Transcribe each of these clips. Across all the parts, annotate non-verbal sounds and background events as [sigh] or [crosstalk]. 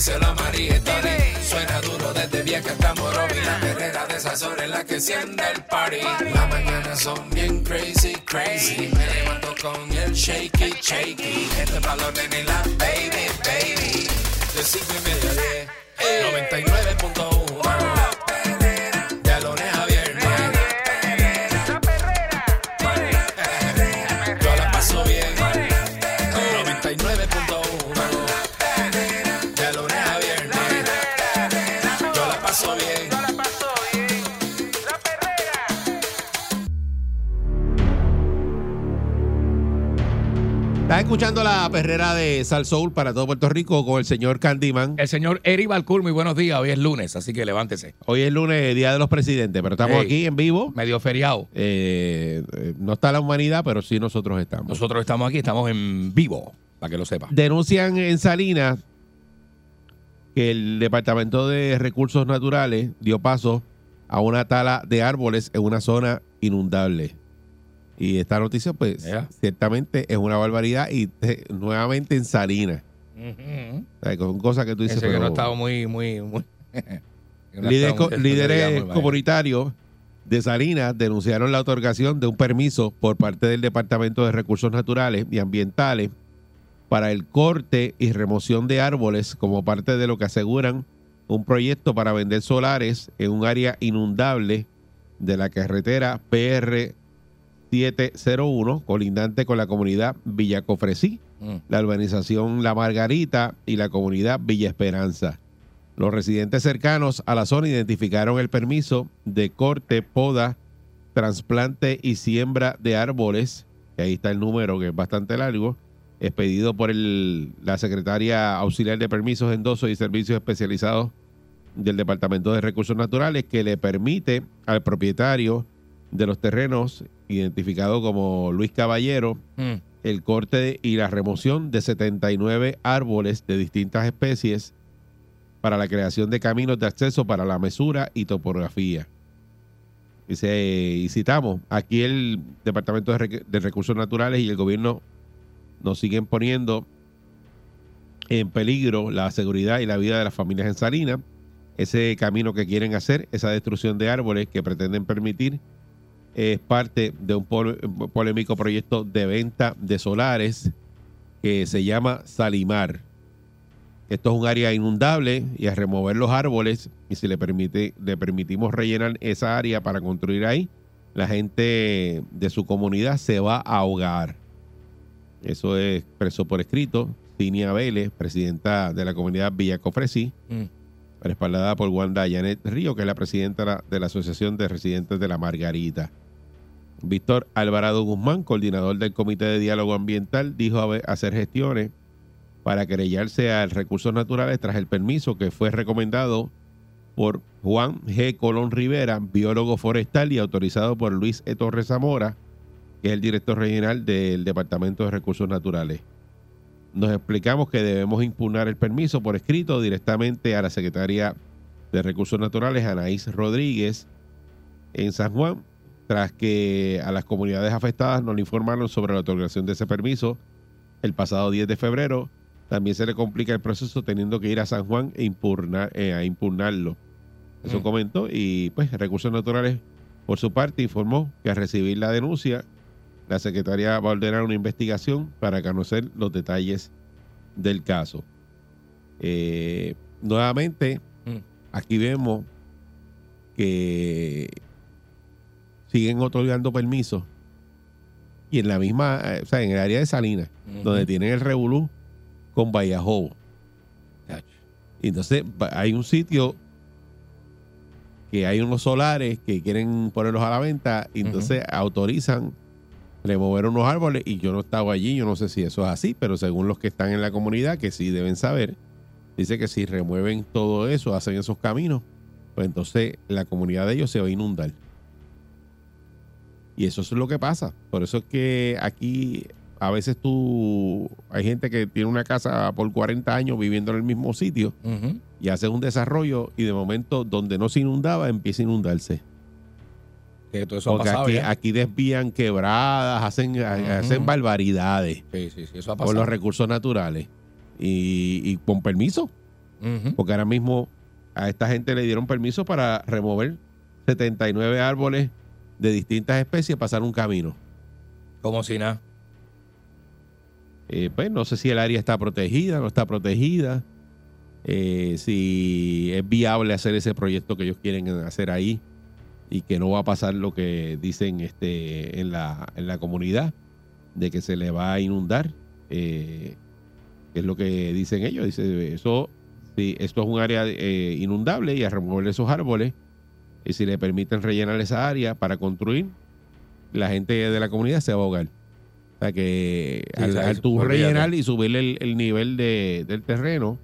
díselo a María. Suena duro desde vieja hasta Morovi. La perrera de esas horas en la que enciende el party. Las mañanas son bien crazy, crazy. Me levanto con el shaky, shaky. Este es nenes y la baby, baby. De cinco y media a diez. 99.1 escuchando la perrera de Sal Soul para todo Puerto Rico con el señor Candyman. El señor Eri Balcour, muy buenos días. Hoy es lunes, así que levántese. Hoy es lunes, Día de los Presidentes, pero estamos aquí en vivo. Medio feriado. Eh, eh, no está la humanidad, pero sí nosotros estamos. Nosotros estamos aquí, estamos en vivo, para que lo sepa. Denuncian en Salinas que el Departamento de Recursos Naturales dio paso a una tala de árboles en una zona inundable. Y esta noticia, pues, Mira. ciertamente es una barbaridad y eh, nuevamente en Salinas. Ujú. O sea, Con cosas que tú dices, Ese que pero- no ha estado muy, muy, muy. [laughs] no Líderes, co- líderes comunitarios de Salinas denunciaron la otorgación de un permiso por parte del Departamento de Recursos Naturales y Ambientales para el corte y remoción de árboles como parte de lo que aseguran un proyecto para vender solares en un área inundable de la carretera PR 701, colindante con la comunidad Villacofresí Mm. la urbanización La Margarita y la comunidad Villa Esperanza. Los residentes cercanos a la zona identificaron el permiso de corte, poda, trasplante y siembra de árboles, que ahí está el número que es bastante largo, expedido por el- la secretaria auxiliar de permisos, endosos y servicios especializados del Departamento de Recursos Naturales, que le permite al propietario de los terrenos, identificado como Luis Caballero, Mm. el corte y la remoción de 79 árboles de distintas especies para la creación de caminos de acceso para la mesura y topografía. Dice, y citamos, aquí el Departamento de, de Recursos Naturales y el gobierno nos siguen poniendo en peligro la seguridad y la vida de las familias en Salinas. Ese camino que quieren hacer, esa destrucción de árboles que pretenden permitir, es parte de un pol- polémico proyecto de venta de solares que se llama Salimar. Esto es un área inundable y a remover los árboles y si le permite le permitimos rellenar esa área para construir ahí, la gente de su comunidad se va a ahogar. Eso es expresó por escrito Tinia Vélez, presidenta de la comunidad Villacofresí, Mm. respaldada por Wanda Janet Río, que es la presidenta de la Asociación de Residentes de la Margarita. Víctor Alvarado Guzmán, coordinador del Comité de Diálogo Ambiental, dijo hacer gestiones para querellarse al Recursos Naturales tras el permiso que fue recomendado por Juan G. Colón Rivera, biólogo forestal y autorizado por Luis E. Torres Zamora, que es el director regional del Departamento de Recursos Naturales. Nos explicamos que debemos impugnar el permiso por escrito directamente a la secretaria de Recursos Naturales, Anaís Rodríguez, en San Juan, tras que a las comunidades afectadas nos le informaron sobre la otorgación de ese permiso el pasado 10 de febrero. También se le complica el proceso teniendo que ir a San Juan e impugnar, eh, a impugnarlo. Eso Mm. comentó y pues Recursos Naturales por su parte informó que al recibir la denuncia la secretaria va a ordenar una investigación para conocer los detalles del caso. Eh, nuevamente, Mm. aquí vemos que siguen otorgando permisos y en la misma, eh, o sea, en el área de Salinas, donde tienen el revolú con Vallajobo. Y entonces hay un sitio que hay unos solares que quieren ponerlos a la venta y entonces autorizan remover unos árboles y yo no estaba allí, yo no sé si eso es así, pero según los que están en la comunidad, que sí deben saber, dice que si remueven todo eso, hacen esos caminos, pues entonces la comunidad de ellos se va a inundar. Y eso es lo que pasa. Por eso es que aquí a veces tú, hay gente que tiene una casa por 40 años viviendo en el mismo sitio y hace un desarrollo y de momento donde no se inundaba empieza a inundarse. Que todo eso ha Porque pasado aquí, desvían quebradas, hacen, hacen barbaridades Sí, sí, sí, eso ha por pasado. los recursos naturales y, y con permiso. Porque ahora mismo a esta gente le dieron permiso para remover 79 árboles de distintas especies, pasar un camino. Como si nada. Eh, pues no sé si el área está protegida, no está protegida, eh, si es viable hacer ese proyecto que ellos quieren hacer ahí y que no va a pasar lo que dicen este en la, en la comunidad, de que se le va a inundar, eh, que es lo que dicen ellos. Dice, eso, si esto es un área eh, inundable y a remover esos árboles, y si le permiten rellenar esa área para construir, la gente de la comunidad se va a ahogar. O sea que Sí, al, al tú rellenar y subir el, el nivel de- del terreno,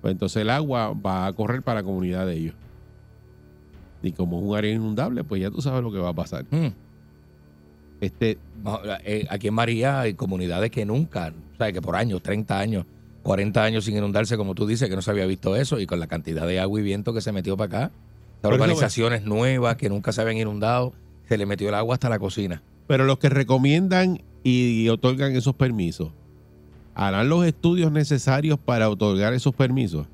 pues entonces el agua va a correr para la comunidad de ellos. Y como es un área inundable, pues ya tú sabes lo que va a pasar. Mm. Este, eh, Aquí en María hay comunidades que nunca, o sea, que por años, 30 años, 40 años sin inundarse, como tú dices, que no se había visto eso, y con la cantidad de agua y viento que se metió para acá, Por eso, organizaciones nuevas que nunca se habían inundado, se le metió el agua hasta la cocina. pero los que recomiendan y, otorgan esos permisos, ¿harán los estudios necesarios para otorgar esos permisos?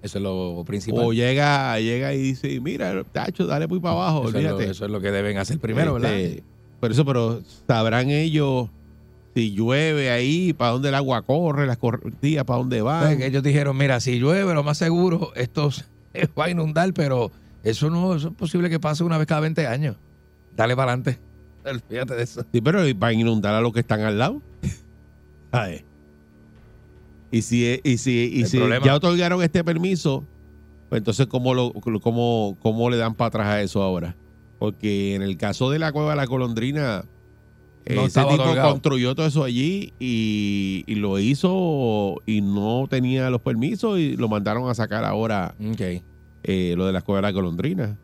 Eso es lo principal. O llega, llega y dice, mira, tacho, dale muy para abajo, eso, es lo, olvídate. eso es lo que deben hacer primero, Este, ¿verdad? Por eso, pero sabrán ellos si llueve ahí, para dónde el agua corre, las corrientes, para dónde sea, que ellos dijeron, mira, si llueve, lo más seguro, esto se [laughs] va a inundar, pero eso no eso es posible que pase una vez cada 20 años. Dale para adelante. Fíjate de eso. Sí, pero van a inundar a los que están al lado. ¿Sabes? Y si, y si, y si ya otorgaron este permiso, pues entonces, ¿cómo, lo, cómo, ¿cómo le dan para atrás a eso ahora? Porque en el caso de la cueva de la colondrina, No ese tipo otorgado. construyó todo eso allí y, y lo hizo y no tenía los permisos y lo mandaron a sacar ahora Ok. eh, lo de la cueva de la.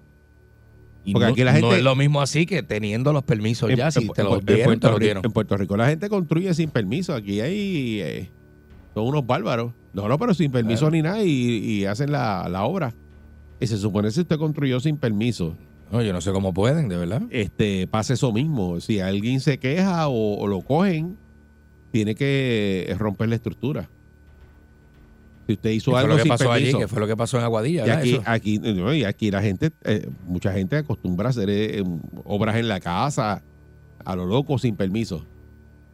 Y Porque no, aquí la no gente- es lo mismo así que teniendo los permisos ya, si te en los te Puerto los Rico- dieron. en Puerto Rico la gente construye sin permiso. Aquí hay eh, son unos bárbaros. No, no, pero sin permiso Claro. ni nada y, y hacen la, la obra. Y se supone que si usted construyó sin permiso, No, yo no sé cómo pueden, de verdad. este pasa eso mismo. Si alguien se queja o, o lo cogen, tiene que romper la estructura. Si usted ¿Qué hizo fue algo lo que sin pasó allí? permiso. ¿Qué fue lo que pasó en Aguadilla? Y aquí, aquí, no, y aquí la gente, eh, mucha gente acostumbra a hacer eh, obras en la casa, a lo loco, sin permiso.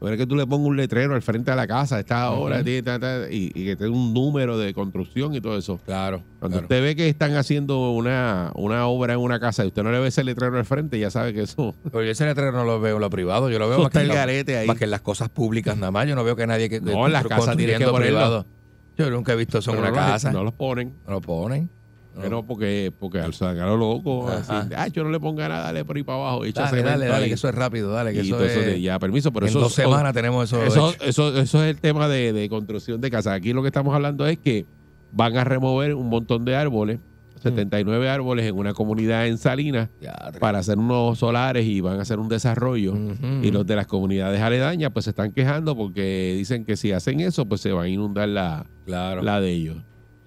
Pero es que tú le pongas un letrero al frente de la casa, esta hora, y, y que tenga un número de construcción y todo eso. Claro. Cuando claro. usted ve que están haciendo una, una obra en una casa y usted no le ve ese letrero al frente, ya sabe que eso, [laughs] Pero yo ese letrero no lo veo en lo privado, yo lo veo más que, el garete ahí. más que en las cosas públicas nada más. Yo no veo que nadie que No, en las casas tienes que ponerlo. privado. Yo nunca he visto eso en una no, casa. No los ponen. No lo ponen. No, porque, porque al sacar loco, así, ah, yo no le ponga nada, dale por ahí para abajo. echa Dale, dale, dale, ahí. que eso es rápido, dale, que y eso todo eso es... de ya permiso, pero en eso dos semanas tenemos eso, Eso, eso, eso es el tema de, de construcción de casas. Aquí lo que estamos hablando es que van a remover un montón de árboles, Mm. 79 árboles en una comunidad en Salinas para hacer unos solares y van a hacer un desarrollo. Y los de las comunidades aledañas pues se están quejando porque dicen que si hacen eso pues se va a inundar la, Claro. la de ellos.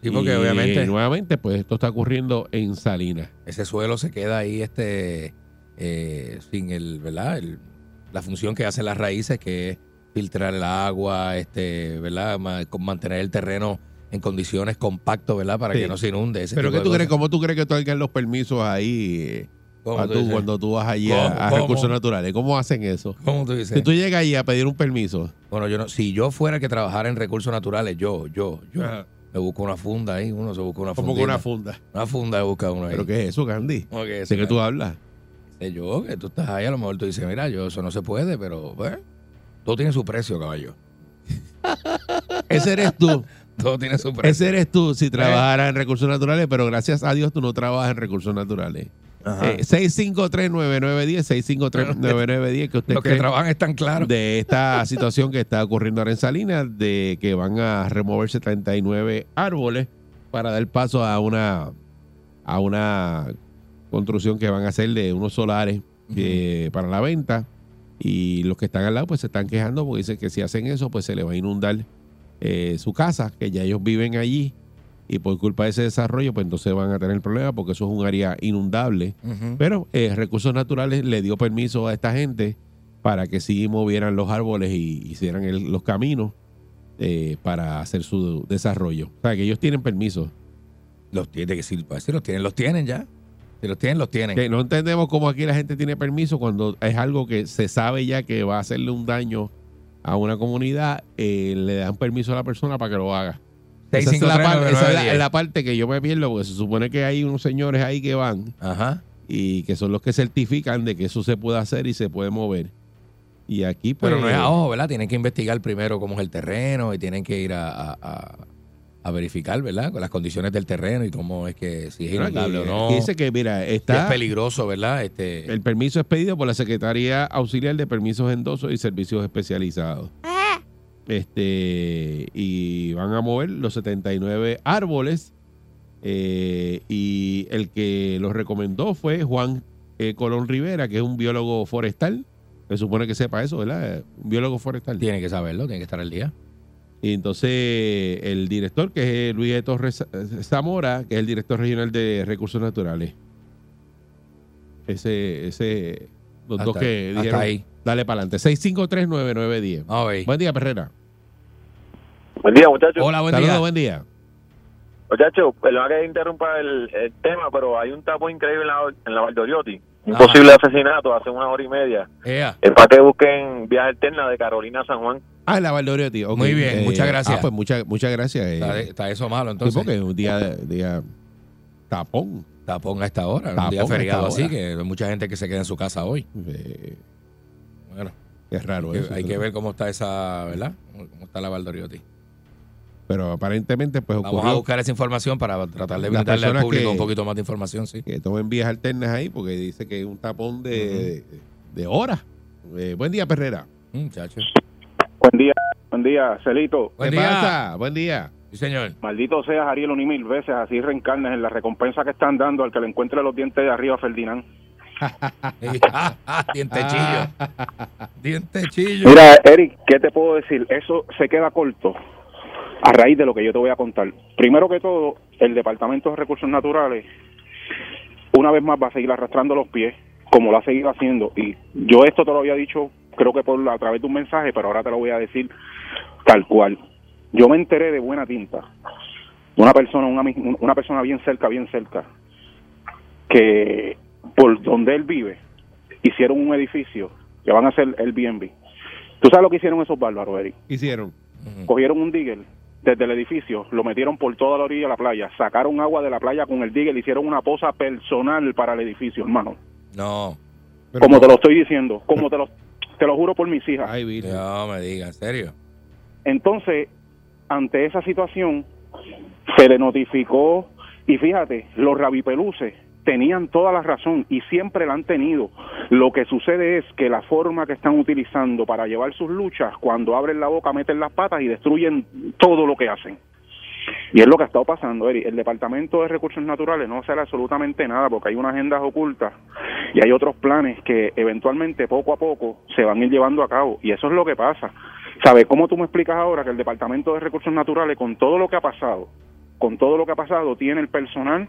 Sí, porque Y, obviamente nuevamente pues esto está ocurriendo en Salinas. ese suelo se queda ahí este eh, sin el, ¿verdad? El- la función que hacen las raíces, que es filtrar el agua, este, ¿verdad? Mantener el terreno en condiciones compactas, ¿verdad? Para Sí. que no se inunde. Ese Pero ¿qué tú crees? ¿Cómo tú crees que otorgan los permisos ahí eh, cuando tú vas allí a, ¿Cómo? a ¿Cómo? recursos naturales? ¿Cómo hacen eso? ¿Cómo tú dices? Si tú llegas allí a pedir un permiso, Bueno, yo no, si yo fuera el que trabajara en recursos naturales, yo, yo, yo, Ajá. Me busco una funda ahí, uno se busca una funda. como con una funda. Una funda busca uno ahí. ¿Pero qué es eso, Gandhi? ¿Cómo que Sé eso, que tú hablas. Sé yo, que tú estás ahí, a lo mejor tú dices, mira, yo eso no se puede, pero pues, todo tiene su precio, caballo. [laughs] Ese eres tú. [laughs] Todo tiene su precio. Ese eres tú si trabajaras en recursos naturales, pero gracias a Dios tú no trabajas en recursos naturales. Eh, 6539910, 6539910, que usted Los que trabajan están claros. de esta [laughs] situación que está ocurriendo ahora en Salinas, de que van a remover 79 árboles para dar paso a una, a una construcción que van a hacer de unos solares eh, para la venta. Y los que están al lado pues se están quejando porque dicen que si hacen eso pues se les va a inundar eh, su casa, que ya ellos viven allí. Y por culpa de ese desarrollo pues entonces van a tener problemas porque eso es un área inundable. Pero eh, Recursos Naturales le dio permiso a esta gente para que sí movieran los árboles y hicieran el- los caminos eh, para hacer su desarrollo. O sea, que ellos tienen permiso. Los tiene que si, pues, si los tienen, los tienen ya. Si los tienen, los tienen. Que no entendemos cómo aquí la gente tiene permiso cuando es algo que se sabe ya que va a hacerle un daño a una comunidad, eh, le dan permiso a la persona para que lo haga. Esa es, la, par- esa es la- la parte que yo me pierdo porque se supone que hay unos señores ahí que van Ajá. y que son los que certifican de que eso se puede hacer y se puede mover. Y aquí, pues. Pero no es a ojo, ¿verdad? Tienen que investigar primero cómo es el terreno y tienen que ir a, a- a- a verificar, ¿verdad? Con las condiciones del terreno y cómo es que si es inundable o no. dice que, mira, si es está. peligroso, ¿verdad? Este, El permiso es pedido por la Secretaría Auxiliar de Permisos Endosos y Servicios Especializados. Este, y van a mover los 79 árboles. eh, y el que los recomendó fue Juan eh, Colón Rivera, que es un biólogo forestal. Se supone que sepa eso, ¿verdad? Un biólogo forestal. tiene que saberlo, tiene que estar al día. Y entonces el director, que es Luis de Torres Zamora, que es el director regional de Recursos Naturales. Ese, ese, los Hasta- dos que hasta dijeron, ahí. dale para adelante. 6539910. Vamos a ver. Buen día, Perrera. Buen día, muchachos. Hola, buen Saludos, día. buen día. Muchachos, perdón que interrumpa el, el tema, pero hay un tapo increíble en la, en la Valdoriotti. Un Ajá. posible asesinato hace una hora y media. Ea. Es para que busquen viaje alterna de Carolina a San Juan. Ah, la Valdoriotti. ok. Muy bien, muchas gracias. Ah, pues muchas, muchas gracias. eh. Está, está eso malo, Sí, entonces. porque es un día, día tapón. Tapón a esta hora, un Tapón día feriado así, que hay mucha gente que se queda en su casa hoy. Eh, Bueno, es raro hay que, eso. hay que ver cómo está esa, ¿verdad? Cómo está la Valdoriotti. Pero aparentemente, pues Vamos a buscar esa información para tratar de brindarle al público que- un poquito más de información, sí. que tomen vías alternas ahí porque dice que es un tapón de, de horas. Eh, buen día, Perrera. Mm, Muchacho. Buen día, buen día, Celito. Buen ¿Qué día. pasa? Buen día. Sí, señor. Maldito seas Ariel un y mil veces, así reencarnes en la recompensa que están dando al que le encuentre los dientes de arriba a Ferdinand. [laughs] Ah, ah, [laughs] Dientechillo. Dientechillo. Mira, Eric, ¿qué te puedo decir? Eso se queda corto a raíz de lo que yo te voy a contar. Primero que todo, el Departamento de Recursos Naturales, una vez más, va a seguir arrastrando los pies, como lo ha seguido haciendo. Y yo esto te lo había dicho, creo que por a través de un mensaje, pero ahora te lo voy a decir tal cual. Yo me enteré de buena tinta, de una persona, una, una persona bien cerca, bien cerca, que por donde él vive, hicieron un edificio que van a hacer el BNB. ¿Tú sabes lo que hicieron esos bárbaros, Eric? Hicieron. Cogieron un digger desde el edificio, lo metieron por toda la orilla de la playa, sacaron agua de la playa con el digger, hicieron una poza personal para el edificio, hermano. No, Pero- como te lo estoy diciendo, como te lo, te lo juro por mis hijas. Ay, Virgen. no me diga, en serio. Entonces, ante esa situación, se le notificó, y fíjate, los rabipeluces tenían toda la razón y siempre la han tenido. Lo que sucede es que la forma que están utilizando para llevar sus luchas, cuando abren la boca, meten las patas y destruyen todo lo que hacen. Y es lo que ha estado pasando, Eri. El Departamento de Recursos Naturales no hace absolutamente nada porque hay unas agendas ocultas y hay otros planes que eventualmente, poco a poco, se van a ir llevando a cabo. Y eso es lo que pasa. ¿Sabes cómo tú me explicas ahora que el Departamento de Recursos Naturales, con todo lo que ha pasado, con todo lo que ha pasado, tiene el personal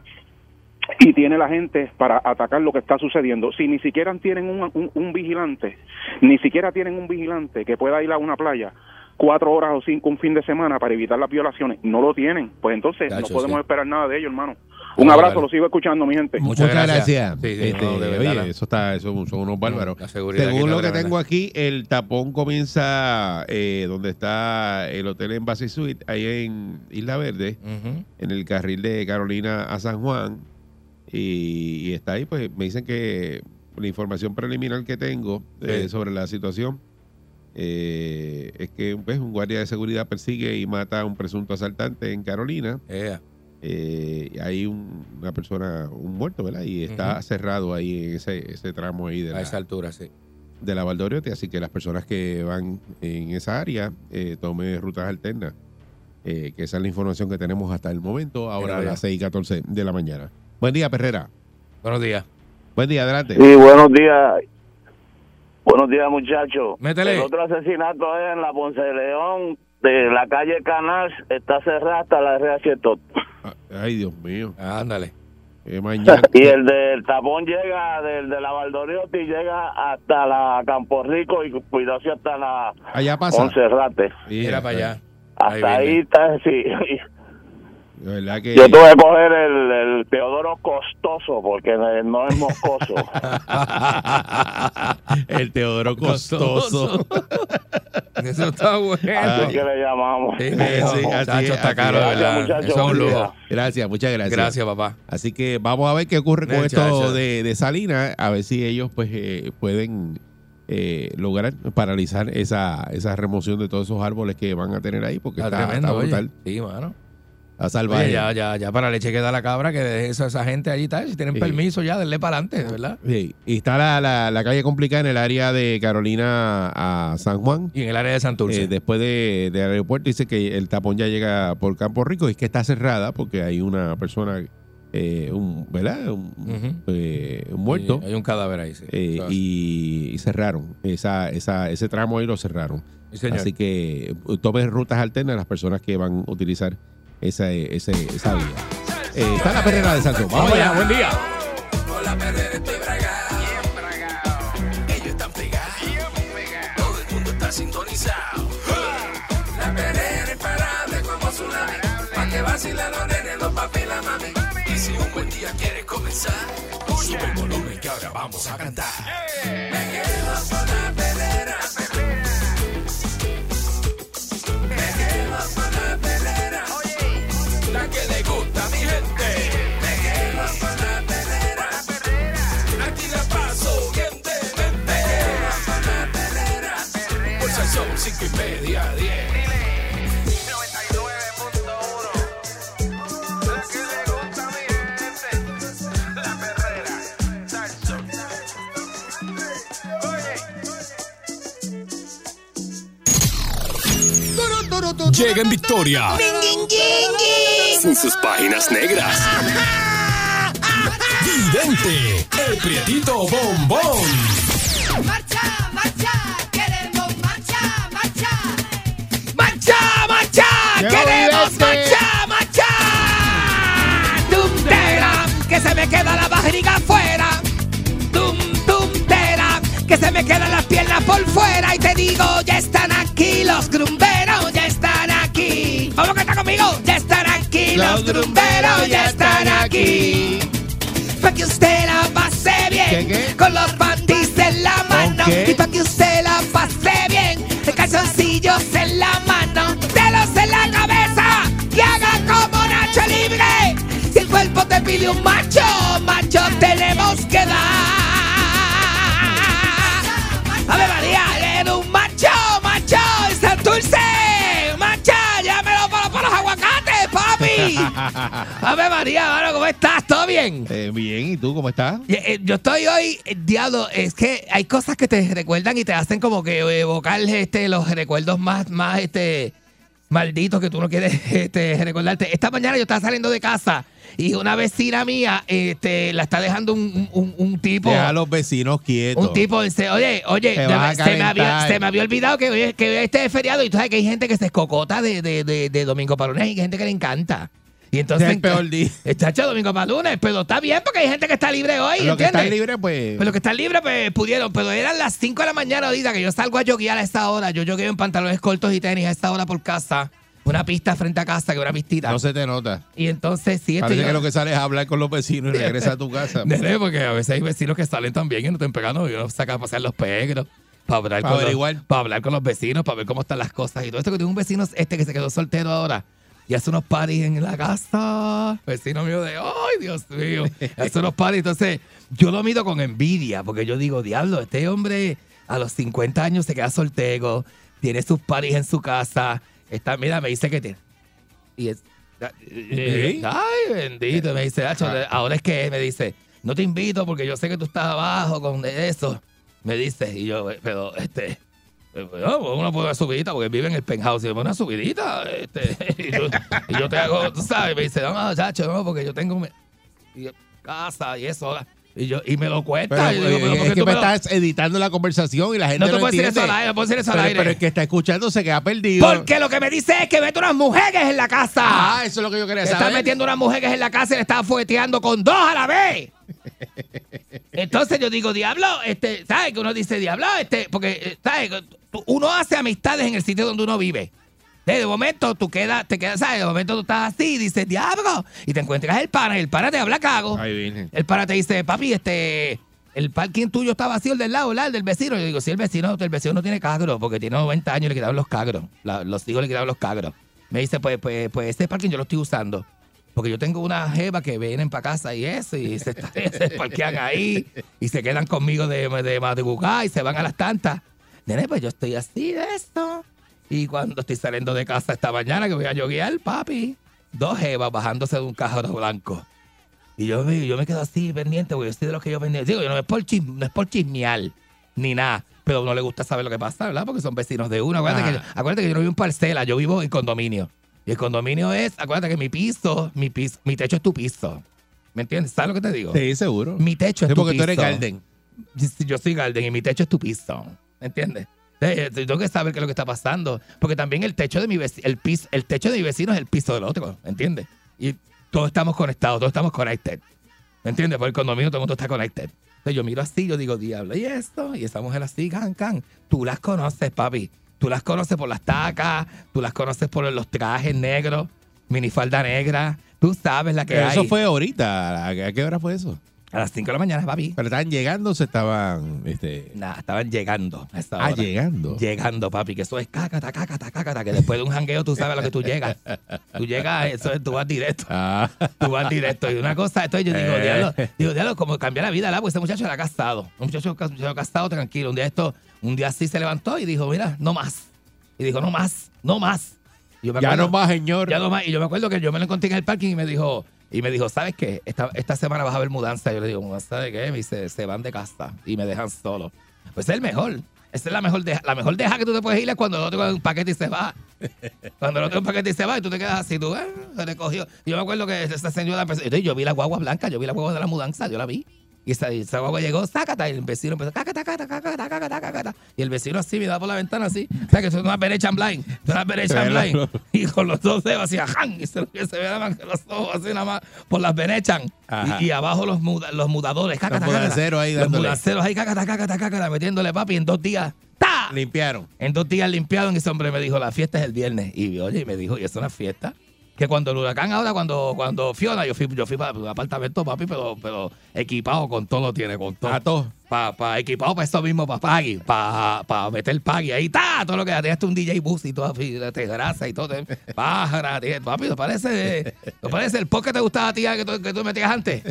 y tiene la gente para atacar lo que está sucediendo. Si ni siquiera tienen un, un- un vigilante, ni siquiera tienen un vigilante que pueda ir a una playa cuatro horas o cinco un fin de semana para evitar las violaciones, no lo tienen. Pues entonces no podemos sí. esperar nada de ellos, hermano. Un abrazo, vale. lo sigo escuchando, mi gente. Muchas Muchas, gracias. gracias. Sí, sí, Este, no, de verdad, oye, la- eso está, eso son unos bárbaros. La seguridad aquí Según lo que tremenda. tengo aquí, el tapón comienza eh, donde está el hotel Embassy Suite, ahí en Isla Verde, en el carril de Carolina a San Juan. Y, y está ahí, pues me dicen que la información preliminar que tengo eh, sobre la situación eh, es que pues, un guardia de seguridad persigue y mata a un presunto asaltante en Carolina. Ea. Eh, hay un- una persona, un muerto, ¿verdad? Y está cerrado ahí en ese, ese tramo ahí de A la, esa altura, sí. de la Valdoriotti, así que las personas que van en esa área eh, tomen rutas alternas, eh, que esa es la información que tenemos hasta el momento, ahora a las 6 y 14 de la mañana. Buen día, Perrera. Buenos días. Buen día, adelante. Sí, buenos días. Buenos días, muchachos. Métele. El otro asesinato es en la Ponce de León, de la calle Canal, está cerrada hasta la RH Tot. Ay, Dios mío. Ándale. Mañana. [laughs] Y el del tapón llega, del de la Valdoriotti llega hasta la Campo Rico y cuidado si hasta la Allá pasa. Monserrate. Mira para allá. Hasta ahí está, sí. Que. Yo tuve que coger el, el Teodoro costoso porque no es moscoso. [laughs] El Teodoro costoso. [laughs] Eso está bueno. Así que le llamamos. Sí, Sí, así Muchacho, es, está así caro, verdad. Muchachos, Eso es un lujo. Gracias, muchas gracias. Gracias, papá. Así que vamos a ver qué ocurre con Muchacho. esto de, de Salinas, a ver si ellos pues eh, pueden eh, lograr paralizar esa, esa remoción de todos esos árboles que van a tener ahí, porque Está está, tremendo, está oye. brutal, Sí, mano. Salvaje. Oye, ya, ya, ya para leche queda la cabra que deje eso a esa gente allí tal. Si tienen Sí. permiso ya, denle para adelante, de verdad. Sí, Y está la, la, la calle complicada en el área de Carolina a San Juan. Y en el área de Santurce. Eh, después de, del aeropuerto dice que el tapón ya llega por Campo Rico y es que está cerrada porque hay una persona, eh, un, ¿verdad? Un, eh, un muerto. Hay un cadáver ahí, sí. Eh, Claro. y, y cerraron esa, esa, ese tramo ahí lo cerraron. Sí. Así que eh, tomen rutas alternas las personas que van a utilizar esa, ese, esa vía. Eh, está la perrera de Santo. Vamos allá, buen día. Con la perrera estoy bragado. Bien bragado. Ellos están pegados. Bien pegado. Todo el mundo está sintonizado. La perrera imparable como tsunami. Pa' que vacilen los nenes, los papi y la mami. Y si un buen día quieres comenzar, sube el volumen que ahora vamos a cantar. Me quedo con la perrera. Llega en victoria. Sin sus páginas negras. Vidente, el prietito bombón. Marcha, marcha, queremos marcha, marcha. ¡Marcha, marcha! ¡Llegó ¡Queremos marcha, marcha! ¡Tumtera! ¡Que se me queda la barriga afuera! ¡Tum, tumtera! ¡Que se me quedan las piernas por fuera! Y te digo, ya están aquí los grumberos, los, grumberos, ya están aquí. Para que usted la pase bien. ¿Qué, qué? con los bandis en la mano. Y para que usted la pase bien. Calzoncillos en la mano. Dedos en la cabeza. Y haga como Nacho Libre. Si el cuerpo te pide un macho macho tenemos [laughs] papi a ver María mano, ¿cómo estás? ¿todo bien? Eh, bien, ¿y tú cómo estás? Eh, eh, Yo estoy hoy, eh, diablo, es que hay cosas que te recuerdan y te hacen como que evocar este, los recuerdos más, más este, malditos que tú no quieres [laughs] este, recordarte. Esta mañana yo estaba saliendo de casa y una vecina mía este, la está dejando un, un- un tipo. Deja a los vecinos quietos. Un tipo dice, oye, oye, se, me- se me había, calentar. se me había olvidado que este es feriado y tú sabes que hay gente que se escocota de, de, de, de Domingo para lunes y hay gente que le encanta. Y entonces, es el peor día. [laughs] Está hecho Domingo para lunes, pero está bien porque hay gente que está libre hoy, Lo que ¿entiendes? está libre, pues. Pero los que están libres, pues pudieron. Pero eran las 5 de la mañana ahorita que yo salgo a yoguear a esta hora. Yo yogueo en pantalones cortos y tenis a esta hora por casa. Una pista frente a casa, que una pistita. No se te nota. Y entonces, sí, Parece que lo que sale es hablar con los vecinos y regresa a tu casa. [laughs] Nene, porque a veces hay vecinos que salen también y no están pegando y uno saca a pasear los pegros. Para hablar, Pa' con los, para hablar con los vecinos, para ver cómo están las cosas y todo esto. Que tengo un vecino este que se quedó soltero ahora y hace unos parties en la casa. Vecino mío de, ¡ay, Dios mío! [laughs] Hace unos parties. Entonces, yo lo mido con envidia porque yo digo, diablo, este hombre a los 50 años se queda soltero, tiene sus parties en su casa. Está, mira, me dice que tiene. Y es. ¿Sí? Ay, bendito, me dice, "Acho, ahora es que me dice, no te invito porque yo sé que tú estás abajo con eso. Me dice, y yo, pero este, eh, bueno, uno puede dar subidita porque vive en el penthouse y yo, una subidita, este, [laughs] y, yo, te hago, tú sabes, me dice, no, no, chacho, no, porque yo tengo mi- casa y eso. Y, yo, y me lo cuenta. Pero, digo, pero eh, ¿por es qué que tú me lo- estás editando la conversación y la gente No te puedo decir eso al aire, no puedo decir eso al pero, aire. pero el que está escuchando se queda perdido. Porque lo que me dice es que mete unas mujeres en la casa. Ah, eso es lo que yo quería Le saber. está metiendo unas mujeres en la casa y le está fueteando con dos a la vez. [laughs] Entonces yo digo, diablo, este, ¿sabes? Que uno dice, diablo, este, porque, eh, ¿sabes? Uno hace amistades en el sitio donde uno vive. De momento tú quedas, te quedas, ¿sabes? De momento tú estás así dices, diablo, y te encuentras el pana, y el pana te habla cago. El pana te dice, papi, este, el parking tuyo está vacío, el del lado, ¿verdad? El del vecino. Yo digo, si el vecino, el vecino no tiene cagro, porque tiene 90 años y le quitaron los cagros. La- los hijos le quitaron los cagros. Me dice, pues, pues, pues ese parking yo lo estoy usando. Porque yo tengo una jeva que vienen para casa y eso, y se, [laughs] se parquean ahí, y se quedan conmigo de, de madrugada y se van a las tantas. Nene, pues yo estoy así de esto. Y cuando estoy saliendo de casa esta mañana, que voy a yoguear, papi, dos jevas bajándose de un cajón blanco. Y yo, me- yo me quedo así pendiente, porque yo soy de los que yo pendiente. Digo, yo no es por, chis- no es por chismear, ni nada. Pero a uno le gusta saber lo que pasa, ¿verdad? Porque son vecinos de uno. Acuérdate, que, acuérdate que yo no vivo en parcela, yo vivo en condominio. Y el condominio es, acuérdate que mi piso, mi piso, mi techo es tu piso. ¿Me entiendes? ¿Sabes lo que te digo? Sí, seguro. Mi techo es Sí, tu porque tú eres piso. Garden. Yo soy Garden y mi techo es tu piso. ¿Me entiendes? Eh, Tengo que saber qué es lo que está pasando. Porque también el techo de mi vecino, el, piso, el techo de mi vecino es el piso del otro. ¿Entiendes? Y todos estamos conectados, todos estamos connected. ¿Me entiendes? Por el condominio todo el mundo está connected. Entonces yo miro así, yo digo, diablo, ¿y esto? Y esa mujer así, can, can. Tú las conoces, papi. Tú las conoces por las tacas, tú las conoces por los trajes negros, minifalda negra. Tú sabes la que Pero hay. eso fue ahorita. ¿A a qué hora fue eso? A las 5 de la mañana, papi. Pero estaban llegando, o se estaban. Este... Estaban llegando. a Ah, hora. llegando. Llegando, papi, que eso es cácata, cácata, cácata, que después de un jangueo tú sabes a lo que tú llegas. Tú llegas, eso es, tú vas directo. Ah. Tú vas directo. Y una cosa, entonces yo digo, Eh. diablo, digo, diablo, como cambia la vida, ¿verdad? Porque ese muchacho era casado. Un muchacho, un muchacho casado, tranquilo. Un día esto, un día así se levantó y dijo, mira, no más. Y dijo, no más, no más. Ya no más, señor. ya no más. Y yo me acuerdo que yo me lo encontré en el parking y me dijo, y me dijo, ¿sabes qué? Esta, esta semana vas a ver mudanza. Yo le digo, ¿mudanza de qué? Me dice, se van de casa y me dejan solo. Pues es el mejor. Esa es la mejor deja. La mejor deja que tú te puedes ir es cuando el otro coge un paquete y se va. [laughs] Cuando el otro un paquete y se va y tú te quedas así, tú, eh, se le cogió. Y yo me acuerdo que esa señora, entonces yo vi la guagua blanca, yo vi la guagua de la mudanza, yo la vi. Y esa, esa guagua llegó, sácata, y el vecino empezó, cácata, cácata, cácata, cácata, cácata. Y el vecino así, miraba por la ventana así. O sea, que eso es una perecha en blind. Es una perecha en blind. Y con los dos dedos así, ¡jan! Y se, se ve nada más que los ojos así nada más por las venechan. Ajá. Y, y abajo los, muda- los mudadores, cácata, cácata. mudanceros ahí Los dándole. mudanceros ahí, cácata, cácata, cácata, metiéndole papi en dos días. ¡Ta! Limpiaron. En dos días limpiaron y ese hombre me dijo, la fiesta es el viernes. Y oye, y me dijo, ¿y es una fiesta? Que cuando el huracán ahora, cuando, cuando Fiona, yo fui, yo fui para un apartamento, papi, pero, pero equipado con todo, tiene con todo. A. Pa, pa, equipado para eso mismo, para Paggy, para pa meter Paggy ahí, ta, todo lo que tenías hasta un DJ bus y todo, así, de de grasa y todo, pájara, papi, ¿te parece, ¿te parece el podcast que te gustaba a ti que tú, que tú metías antes?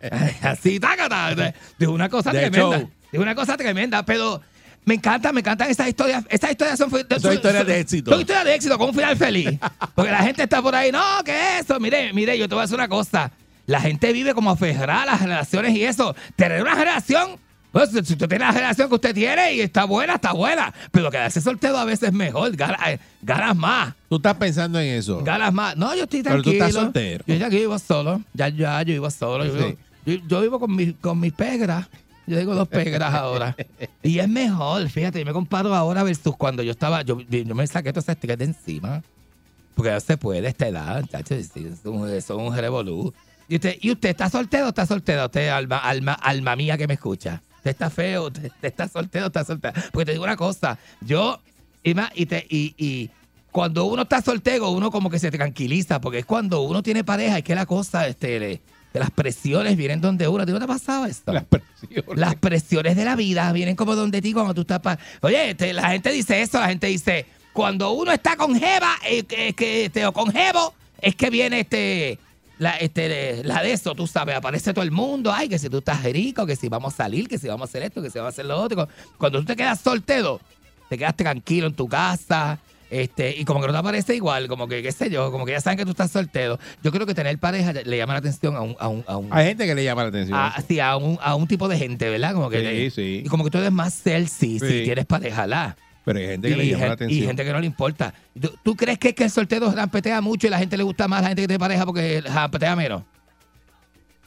[laughs] Así, tácata, de, una cosa tremenda, show. de una cosa tremenda, pero me encanta, me encantan esas historias, estas historias son, Son historias de éxito. Son historias de éxito, con un final feliz, porque la gente está por ahí, no, ¿qué es eso? Mire, mire, yo te voy a decir una cosa, la gente vive como aferrada a las relaciones y eso, tener una relación pues, si usted tiene la relación que usted tiene y está buena, está buena. Pero quedarse soltero a veces es mejor. Eh, Ganas más. Tú estás pensando en eso. Ganas más. No, yo estoy Pero tú tranquilo. estás soltero. Yo ya aquí vivo solo. Ya, ya, yo vivo solo. Yo, vivo, yo, yo vivo con, mi- con mis pegras. Yo tengo dos pegras ahora. Y es mejor, fíjate, yo me comparo ahora versus cuando yo estaba, yo, yo me saqué todo ese estrés de encima. Porque no se puede esta edad, chacho, es un, revolú. Y usted, y usted está soltero o está soltera, usted, alma, alma, alma mía que me escucha. Usted está feo, usted, está soltero está soltera. Porque te digo una cosa, yo, y, más, y, te, y, y cuando uno está soltero, uno como que se tranquiliza, porque es cuando uno tiene pareja, es que la cosa, este, las presiones vienen donde uno. ¿A ti no te ha pasado esto? Las presiones. Las presiones de la vida vienen como donde ti cuando tú estás... pa- Oye, este, la gente dice eso, la gente dice, cuando uno está con Jeva, eh, que, este, o con Jevo, es que viene este... La, este, la de eso, tú sabes, aparece todo el mundo, ay, que si tú estás rico, que si vamos a salir, que si vamos a hacer esto, que si vamos a hacer lo otro. Cuando tú te quedas soltero, te quedas tranquilo en tu casa, este, y como que no te aparece igual, como que, qué sé yo, como que ya saben que tú estás soltero. Yo creo que tener pareja le llama la atención a un, a un, a un, Hay gente que le llama la atención. a, sí, a un, a un tipo de gente, ¿verdad? Como que Sí, le- sí. Y como que tú eres más sexy si Sí. tienes pareja, ¿la? Pero hay gente que y, le llama la atención. y gente que no le importa. ¿Tú, tú crees que, es que el soltero rampetea mucho y la gente le gusta más la gente que tiene pareja porque rampetea menos?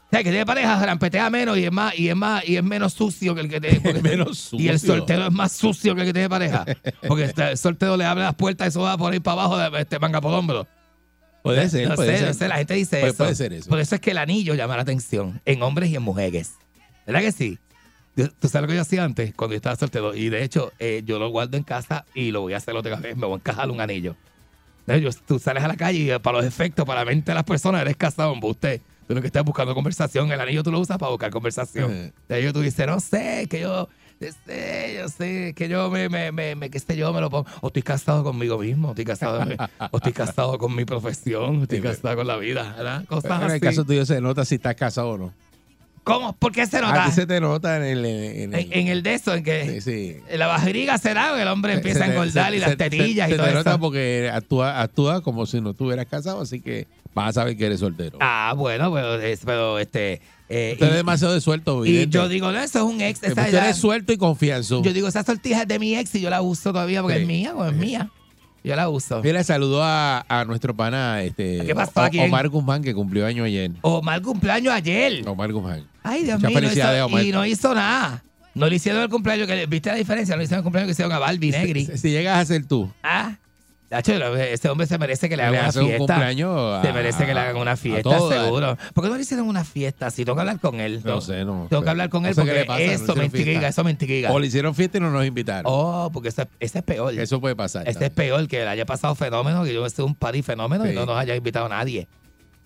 O sea, que tiene pareja rampetea menos y es más, y es más, y es menos sucio que el que tiene. porque- [laughs] Menos Y el sucio. soltero es más sucio que el que tiene pareja. Porque este- el soltero le abre las puertas y eso va por ahí para abajo de este manga por hombro. Puede ser, No puede sé, ser. no sé, la gente dice Puede- eso. puede ser eso. Por eso es que el anillo llama la atención en hombres y en mujeres. ¿Verdad que sí? ¿Tú sabes lo que yo hacía antes cuando yo estaba soltero? Y de hecho, eh, yo lo guardo en casa y lo voy a hacer otra vez. Me voy a encajar un anillo. Entonces, tú sales a la calle y eh, para los efectos, para la mente de las personas, eres casado, usted. Tú lo que estás buscando conversación, el anillo tú lo usas para buscar conversación. Eh. De ellos tú dices, no sé, que yo, yo sé, yo sé, que yo me, me, me, me qué sé yo, me lo pongo. O estoy casado conmigo mismo, estoy casado, o estoy casado con mi profesión, estoy casado con la vida, ¿verdad? Cosas En el así. caso tuyo se nota si estás casado o no. ¿Cómo? ¿Por qué se nota? A ti se te nota en el... En, el- En, el de eso, en que sí, sí. la barriga será, que el hombre empieza Se a engordar se- y las se- tetillas se- y se todo te nota eso. porque actúa, actúa como si no estuvieras casado, así que vas a saber que eres soltero. Ah, bueno, pero, es- pero este. eh, Usted es y, demasiado de suelto, y vidente. yo digo, no, eso es un ex. Usted esa ya- eres suelto y confianzo. yo digo, esa sortija es de mi ex y yo la uso todavía porque Sí. es mía, pues es mía. Yo la uso. Mira, saludó a, a nuestro pana este, ¿Qué pasó O-? Omar Guzmán, que cumplió año ayer. Omar cumpleaños ayer. Omar Guzmán. Ay, Dios Muchas mío. no hizo- y no hizo nada. No le hicieron el cumpleaños. Que, ¿Viste la diferencia? No le hicieron el cumpleaños que hicieron a Balbi Negri. Si, si llegas a ser tú, Ah, Nacho, ese hombre se merece que le le hagan una un fiesta. cumpleaños Se merece que le hagan una fiesta, seguro. ¿Por qué no le hicieron una fiesta? Si tengo que hablar con él. No sé, no Tengo que hablar con él porque le eso me intriga, eso me intriga. o le hicieron fiesta y no nos invitaron. Oh, porque ese, ese es peor. Eso puede pasar. Este es peor que el haya pasado fenómeno, que yo sido un party fenómeno y no nos haya invitado nadie.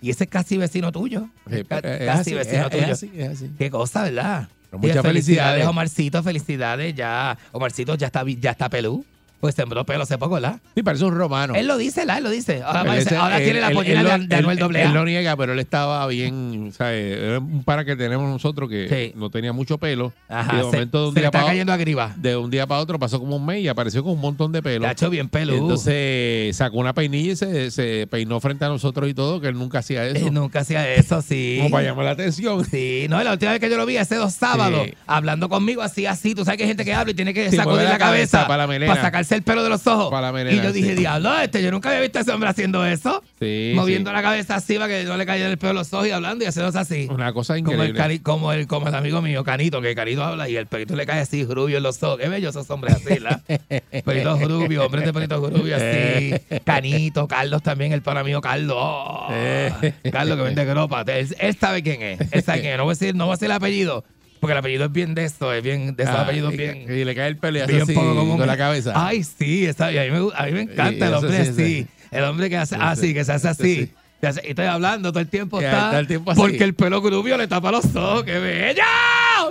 Y ese es casi vecino tuyo. Sí, Ca- pero es casi así, vecino es- es tuyo. así, es así. Qué cosa, ¿verdad? Y muchas felicidades. Omarcito, felicidades. Ya, Omarcito ya está, ya está pelú. Pues sembró pelo hace poco, ¿verdad? Sí, parece un romano. Él lo dice, ¿verdad? Él lo dice. Ahora, Él parece- ese- ahora él- tiene la él- pollera él de, Anuel él- doble Él lo niega, pero él estaba bien, ¿sabes? Era un para que tenemos nosotros que Sí. no tenía mucho pelo. Ajá, y de se- momento de un día para cayendo a griba. de un día para otro pasó como un mes y apareció con un montón de pelo. Hecho bien pelú. Entonces sacó una peinilla y se, se peinó frente a nosotros y todo, que él nunca hacía eso. Eh, nunca hacía eso, sí. Como para llamar la atención. Sí, no, la última vez que yo lo vi hace dos sábados, Sí. hablando conmigo así, así. Tú sabes que hay gente que habla y tiene que Sí, sacudir la, la cabeza cabeza, para la melena. sacarse el pelo de los ojos. Para la y yo dije, diablo, este, yo nunca había visto a ese hombre haciendo eso. Sí, moviendo sí. la cabeza así para que no le cayera el pelo de los ojos y hablando y haciéndose así. Una cosa Como el, increíble. como, el, como el amigo mío, Canito, que Canito habla y el pelito le cae así, rubio en los ojos. Qué bello esos hombres así, ¿verdad? [laughs] Pelitos rubios, hombres de pelitos rubios así. [laughs] Canito, Carlos también, el pana mío Carlos. Oh, [laughs] Carlos que vende gropa. Él, él sabe quién es. Él sabe quién es. No voy a decir, no voy a decir el apellido, porque el apellido es bien de esto, es bien de esos Ah, apellidos y, bien. y le cae el pelo y hace bien así poco común. con la cabeza. Ay, sí, esa- y a, mí me, a mí me encanta Y el hombre sí. El hombre que hace Sí, así, sí. que se hace Sí, así. sí. Y hace- estoy hablando todo el tiempo. Está, está el tiempo así. Porque el pelo grubio le tapa los ojos. ¡Qué bello!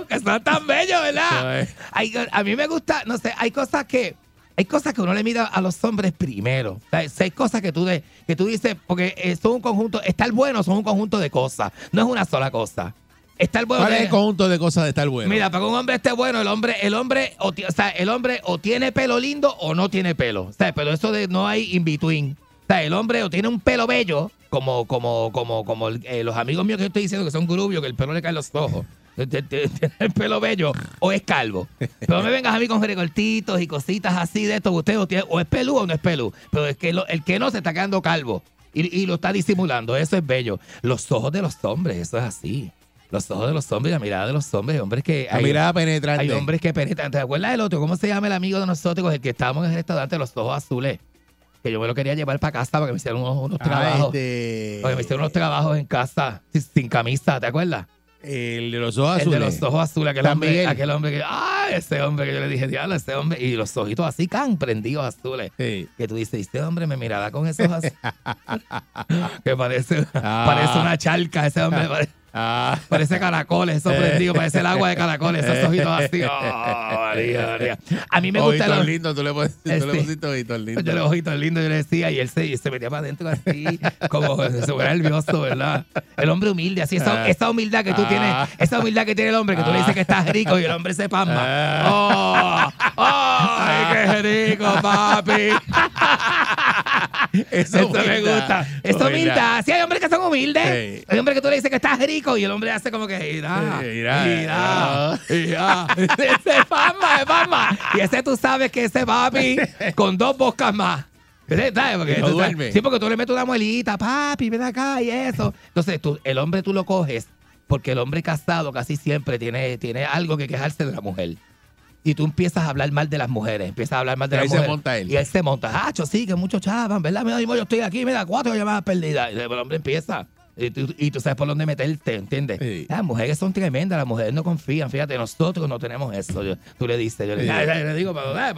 Que son tan bellos, ¿verdad? Hay- a mí me gusta, no sé, hay cosas que. Hay cosas que uno le mira a los hombres primero. O sea, hay cosas que tú, de, que tú dices, porque eh, son un conjunto, estar bueno son un conjunto de cosas, no es una sola cosa. Estar bueno ¿Cuál es el conjunto de cosas de estar bueno? Mira, para que un hombre esté bueno, el hombre, el hombre, o, o sea, el hombre o tiene pelo lindo o no tiene pelo. O sea, pero eso de no hay in between. O sea, el hombre o tiene un pelo bello, como, como, como, como eh, los amigos míos que yo estoy diciendo que son grubios, que el pelo le cae en los ojos. [laughs] Tiene el pelo bello o es calvo. Pero no me vengas a mí con recortitos y cositas así de esto. Usted o, tiene- o es pelú o no es pelú. Pero es que lo- el que no se está quedando calvo y, y lo está disimulando. Eso es bello. Los ojos de los hombres, eso es así. Los ojos de los hombres, la mirada de los hombres, hombres que... La hay- mirada penetrante. hay hombres que penetran. ¿Te acuerdas del otro? ¿Cómo se llama el amigo de nosotros con el que estábamos en el restaurante Los Ojos Azules? Que yo me lo quería llevar para casa para que me hicieran unos, unos Ah, trabajos. este, Para que me hicieran unos trabajos en casa sin, sin camisa, ¿te acuerdas? el de los ojos El azules. de los ojos azules, aquel hombre, aquel hombre que, ah, ese hombre que yo le dije, diablo, ese hombre, y los ojitos así can prendidos azules. Sí. Que tú dices, este hombre me mirará con esos azules. [laughs] [laughs] que parece, Ah. parece una charca, ese hombre parece, [laughs] Ah, parece caracoles, eso [laughs] prendido, parece el agua de caracoles, esos ojitos [laughs] así. Oh. A mí me gusta ojitos los, lindos, tú le, pones- le Este, ojitos lindos. yo los ojitos lindos, yo le decía, y él se, y se metía para adentro así, como [laughs] fuera nervioso, ¿verdad? El hombre humilde, así, esa, Ah. esa humildad que tú Ah. tienes, esa humildad que tiene el hombre, que tú le dices que estás rico y el hombre se pasma. ¡Oh! ¡Oh! ¡Ay, qué rico, papi! Eso Eso me gusta. Eso humildad. Sí, hay hombres que son humildes. Sí. Hay hombres que tú le dices que estás rico y el hombre hace como que, mira, Sí, mira, mira, mira. [laughs] Ese fama, es fama. Y ese tú sabes que ese papi [laughs] con dos bocas más. ¿Sabes? Porque no tú sabes- duerme. sí, porque tú le metes una muelita, papi, ven acá y eso. Entonces tú, el hombre tú lo coges porque el hombre casado casi siempre tiene, tiene algo que quejarse de la mujer. Y tú empiezas a hablar mal de las mujeres, empiezas a hablar mal de Y las ahí se mujeres. monta él. Y él se monta. Ah, sí, que muchos chavan, ¿verdad? Mira, yo estoy aquí, mira, cuatro llamadas perdidas. Y el hombre empieza. Y tú, y tú sabes por dónde meterte, ¿entiendes? Sí. Las mujeres son tremendas, las mujeres no confían. Fíjate, nosotros no tenemos eso. Yo- tú le dices, yo le, Sí. "Ay, ay", le digo, ay,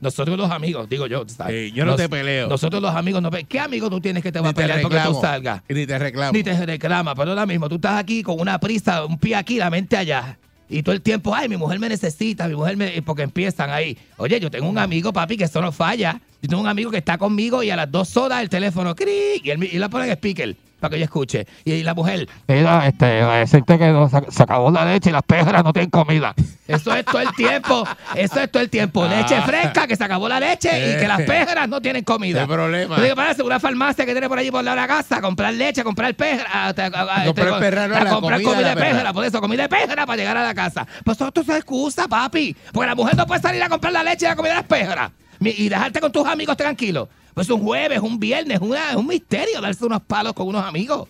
nosotros los amigos, digo yo, ¿sabes? Sí, yo no Nos- te peleo. Nosotros los amigos no ¿Qué amigo tú tienes que te va Ni a pelear porque tú salgas? Ni te reclamo. Ni te reclama, pero ahora mismo tú estás aquí con una prisa, un pie aquí, la mente allá. Y todo el tiempo, ay, mi mujer me necesita, mi mujer me. Porque empiezan ahí. Oye, yo tengo un amigo, papi, que eso no falla. Yo tengo un amigo que está conmigo y a las dos horas el teléfono, ¡cric! y él, y la pone en speaker para que yo escuche. Y la mujer, mira, este, decirte que no, se, se acabó la leche y las péjaras no tienen comida. Eso es todo el tiempo. Eso es todo el tiempo. Leche fresca, que se acabó la leche y que las péjaras no tienen comida. ¿Qué problema? Yo digo, parece una farmacia que tiene por allí por la casa, comprar leche, comprar péjara, a- a- a- Comprar este, no, a la comprar comida de comida péjara. por eso, comida de péjara para llegar a la casa. Pues esto es excusa, papi. Porque la mujer no puede salir a comprar la leche y la comida de las Mi- y dejarte con tus amigos tranquilos. Pues un jueves, un viernes, una- es un misterio darse unos palos con unos amigos.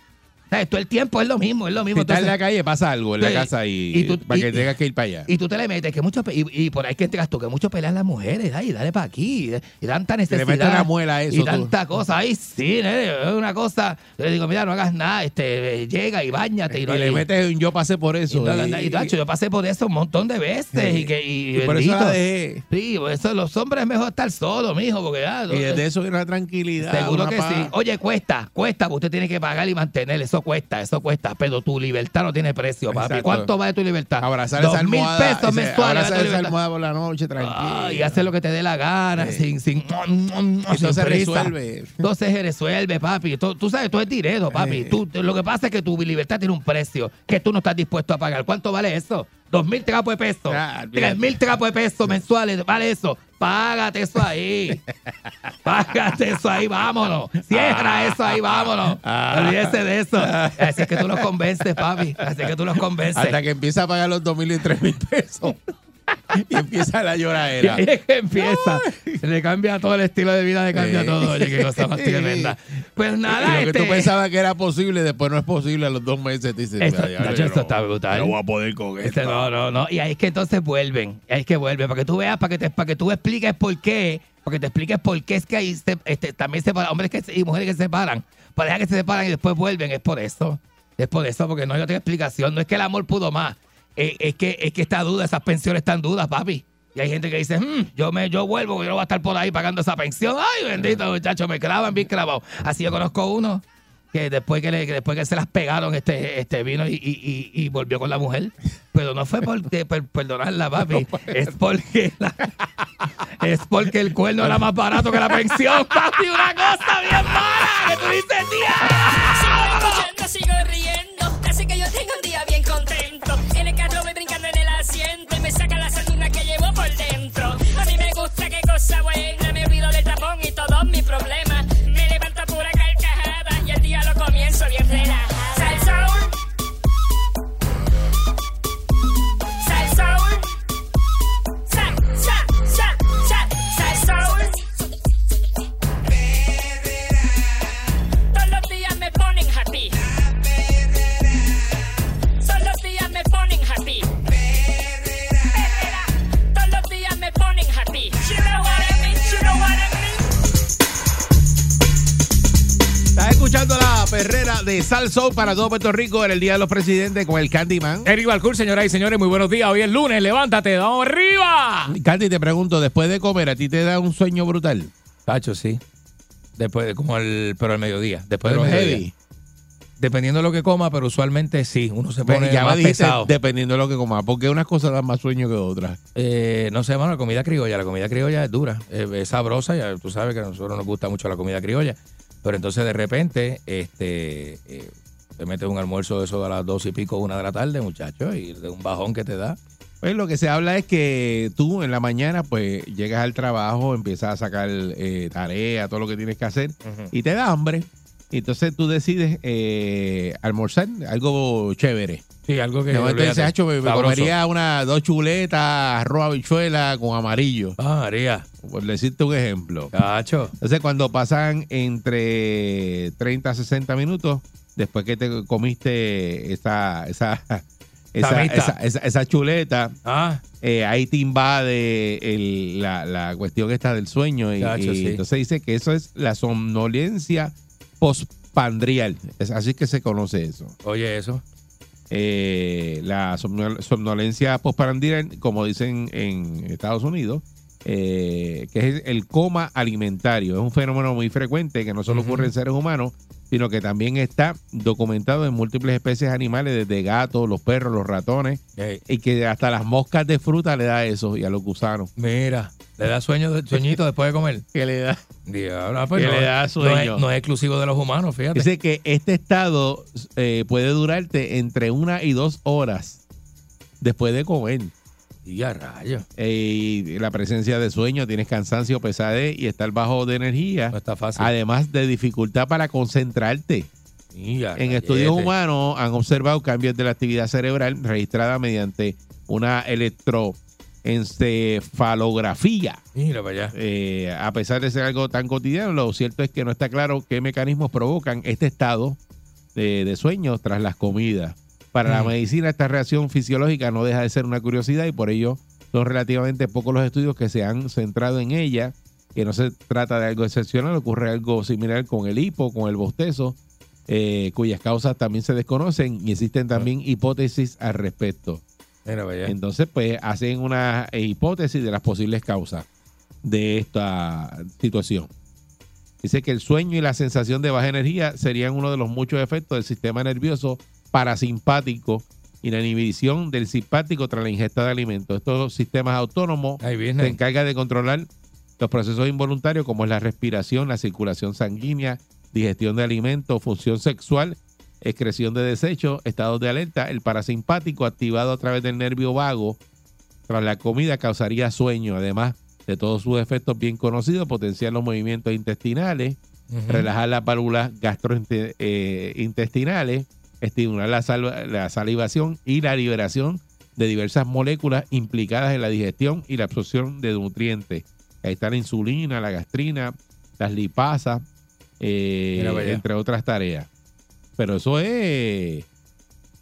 Sea, todo el tiempo es lo mismo, es lo mismo. Si estás en la calle, pasa algo en la casa y, Y tú- para que y- tengas que ir para allá. y tú te le metes, que mucho, y, y por ahí que entregas tú, que mucho pelean las mujeres, ay, dale para aquí, y tanta le necesidad. metes una muela a eso, Y tú. tanta cosa, ay, sí, es una cosa. Yo le digo, mira, no hagas nada, este, llega y bañate. Y, y no- le y- metes un yo pasé por y, eso. y- y, tacho, yo pasé por eso un montón de veces. Y, que, y, y por eso la dejé. Sí, por eso los hombres es mejor estar solos, mijo, porque ya. Y desde eso viene una tranquilidad. Seguro que paz. sí. Oye, cuesta, cuesta, porque usted tiene que pagar y mantener. Eso cuesta, eso cuesta. Pero tu libertad no tiene precio, papi. Exacto. ¿Cuánto vale tu libertad? Abrazar Dos esa mil almohada. pesos ese- mensuales. abrazar esa almohada por la noche, tranquilo. Ah, y hacer lo que te dé la gana, Sí. sin, sin, Eso se resuelve. Entonces se resuelve, papi. Tú, tú sabes, tú es dinero, papi. Tú, lo que pasa es que tu libertad tiene un precio que tú no estás dispuesto a pagar. ¿Cuánto vale eso? Dos mil trapos de peso. Ah. Tres mil trapos de peso mensuales. ¿Vale eso? Págate eso ahí. [laughs] Págate eso ahí, vámonos. Cierra eso ahí, vámonos. Ah. Olvídese de eso. Así es que tú los convences, papi. Así es que tú los convences. Hasta que empieza a pagar los dos mil y tres mil pesos. [laughs] [laughs] y empieza la [laughs] Y lloradera. ahí es que empieza. Le cambia todo el estilo de vida, le cambia Sí. todo. Oye, qué cosa más tremenda. Pues Y nada, lo que este, tú pensabas que era posible, después no es posible. A los dos meses te dices, Esto- "Mira, ya, Nacho, yo esto no- está brutal. No voy a poder con Este, esto. no, no, no. Y ahí es que entonces vuelven. Ahí es que vuelven. Para que tú veas, para que, te, para que tú expliques por qué. Para que te expliques por qué es que ahí se- este, también se separan. Hombres que, se- y mujeres que se separan. Parejas que se separan y después vuelven. Es por eso. Es por eso, porque no hay otra explicación. No es que el amor pudo más. Es, es que, es que está duda, esas pensiones están dudas, papi. Y hay gente que dice, "Mm, yo me yo vuelvo, yo no voy a estar por ahí pagando esa pensión. Ay, bendito muchacho, me clavan bien clavado. Así yo conozco uno que después que, le- que después que se las pegaron, este, este vino y, y- y- y volvió con la mujer. Pero no fue por per- perdonarla, papi. Es porque la- es porque el cuerno era más barato que la pensión, papi. Una cosa bien mala que tú dices, Sigo tía. escuchando, sigo riendo. Escuchando la perrera de Sal Soul para todo Puerto Rico en el Día de los Presidentes con el Candyman. Eric Balcour, señoras y señores, muy buenos días. Hoy es lunes, levántate, vamos arriba. Candy, te pregunto, después de comer, ¿a ti te da un sueño brutal? Tacho, sí. Después, de- como el, pero al mediodía. Después Pero del mediodía. heavy. Dependiendo de lo que coma, pero usualmente sí, uno se pone ya más dijiste, pesado. dependiendo de lo que comas, porque unas cosas dan más sueño que otras. Eh, no sé, mano, la comida criolla. La comida criolla es dura, es, es sabrosa. Ya tú sabes que a nosotros nos gusta mucho la comida criolla. Pero entonces de repente, este, eh, te metes un almuerzo de eso a las dos y pico, una de la tarde, muchacho, y de un bajón que te da. Pues lo que se habla es que tú en la mañana pues llegas al trabajo, empiezas a sacar eh, tarea, todo lo que tienes que hacer y te da hambre. Y entonces tú decides eh, almorzar algo chévere. Sí, algo que. De momento dices, olvídate, "Acho, me, me comería una, dos chuletas, arroz habichuela con amarillo. Ah, María. Por decirte un ejemplo. Cacho. Entonces cuando pasan entre 30 a 60 minutos, después que te comiste esa, esa, esa, esa, esa- esa chuleta, Ah, eh, ahí te invade el- la, la cuestión esta del sueño. Y, sí. entonces dice que eso es la somnolencia postpandrial. Es así que se conoce eso. oye, eso. Eh, la somnol- somnolencia postprandial, como dicen en Estados Unidos, eh, que es el coma alimentario. Es un fenómeno muy frecuente que no solo ocurre en seres humanos, sino que también está documentado en múltiples especies animales, desde gatos, los perros, los ratones, y que hasta las moscas de fruta le da eso y a los gusanos. mira, le da sueño, sueñito después de comer. [laughs] Que le da. Diablo, pues Que no, le da no es- sueño. No es, exclusivo de los humanos, fíjate. Dice que este estado eh, puede durarte entre una y dos horas después de comer. Y a rayos. Eh, y la presencia de sueño, tienes cansancio, pesadez y estar bajo de energía. No está fácil. Además de dificultad para concentrarte. Y a En estudios humanos han observado cambios de la actividad cerebral registrada mediante una electroencefalografía. Mira para allá. Eh, a pesar de ser algo tan cotidiano, lo cierto es que no está claro qué mecanismos provocan este estado de, de sueño tras las comidas. Para la Mm. medicina, esta reacción fisiológica no deja de ser una curiosidad y por ello son relativamente pocos los estudios que se han centrado en ella, que no se trata de algo excepcional, ocurre algo similar con el hipo, con el bostezo, eh, cuyas causas también se desconocen y existen también hipótesis al respecto. Entonces, pues hacen una hipótesis de las posibles causas de esta situación. Dice que el sueño y la sensación de baja energía serían uno de los muchos efectos del sistema nervioso parasimpático y la inhibición del simpático tras la ingesta de alimentos. Estos sistemas autónomos se encargan de controlar los procesos involuntarios como es la respiración, la circulación sanguínea, digestión de alimentos, función sexual, excreción de desechos, estados de alerta. El parasimpático activado a través del nervio vago tras la comida causaría sueño, además de todos sus efectos bien conocidos, potenciar los movimientos intestinales, relajar las válvulas gastrointestinales, estimular la, sal- la salivación y la liberación de diversas moléculas implicadas en la digestión y la absorción de nutrientes. Ahí está la insulina, la gastrina, las lipasas, eh, entre otras tareas. Pero eso es...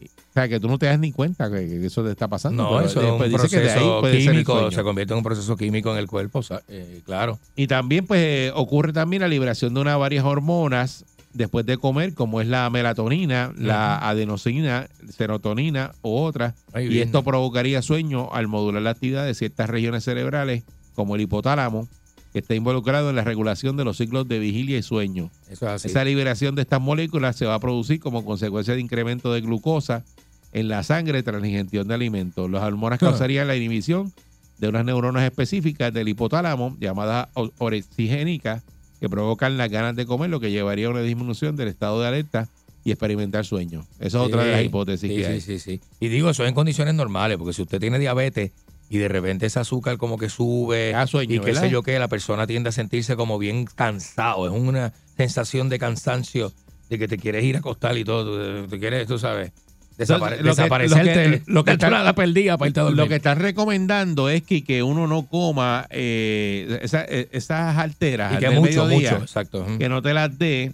O sea, que tú no te das ni cuenta que, que eso te está pasando. No, eso es un que proceso el químico, se convierte en un proceso químico en el cuerpo, o sea, eh, claro. Y también pues eh, ocurre también la liberación de unas varias hormonas después de comer, como es la melatonina, la adenosina, serotonina u otras. Y esto provocaría sueño al modular la actividad de ciertas regiones cerebrales, como el hipotálamo, que está involucrado en la regulación de los ciclos de vigilia y sueño. Eso es así. Esa liberación de estas moléculas se va a producir como consecuencia de incremento de glucosa en la sangre tras la ingestión de alimentos. Las hormonas causarían la inhibición de unas neuronas específicas del hipotálamo llamadas orexigénicas que provocan las ganas de comer, lo que llevaría a una disminución del estado de alerta y experimentar sueño. Esa es otra de las Sí, hipótesis sí, que sí, hay. sí, sí. Y digo, eso en condiciones normales, porque si usted tiene diabetes y de repente ese azúcar como que sube sueño, y qué ¿verdad? sé yo qué, la persona tiende a sentirse como bien cansado. Es una sensación de cansancio, de que te quieres ir a acostar y todo. Te, te quieres, tú sabes, desapare- Entonces, lo que- desaparecerte. lo está- la perdida para irte a dormir. Lo que están recomendando es que, que uno no coma eh, esa- eh, esas alteras y que del mucho, mediodía, mucho, exacto. Que no te las dé,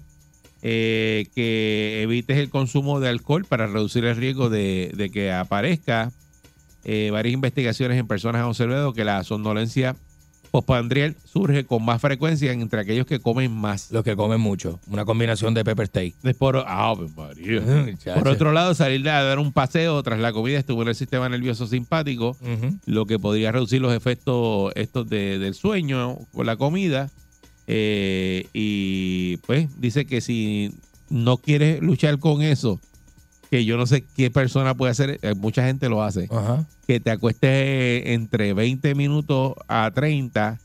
eh, que evites el consumo de alcohol para reducir el riesgo de, de que aparezca. Eh, varias investigaciones en personas han observado que la somnolencia postpandrial surge con más frecuencia entre aquellos que comen más. Los que comen mucho. Una combinación de pepper steak. Por, ah, pues, María. [laughs] Por otro lado, salir a dar un paseo tras la comida estimular el sistema nervioso simpático, lo que podría reducir los efectos estos de- del sueño con la comida. Eh, y pues dice que si no quieres luchar con eso, que yo no sé qué persona puede hacer, eh, mucha gente lo hace, Ajá. que te acuestes entre 20 minutos a 30,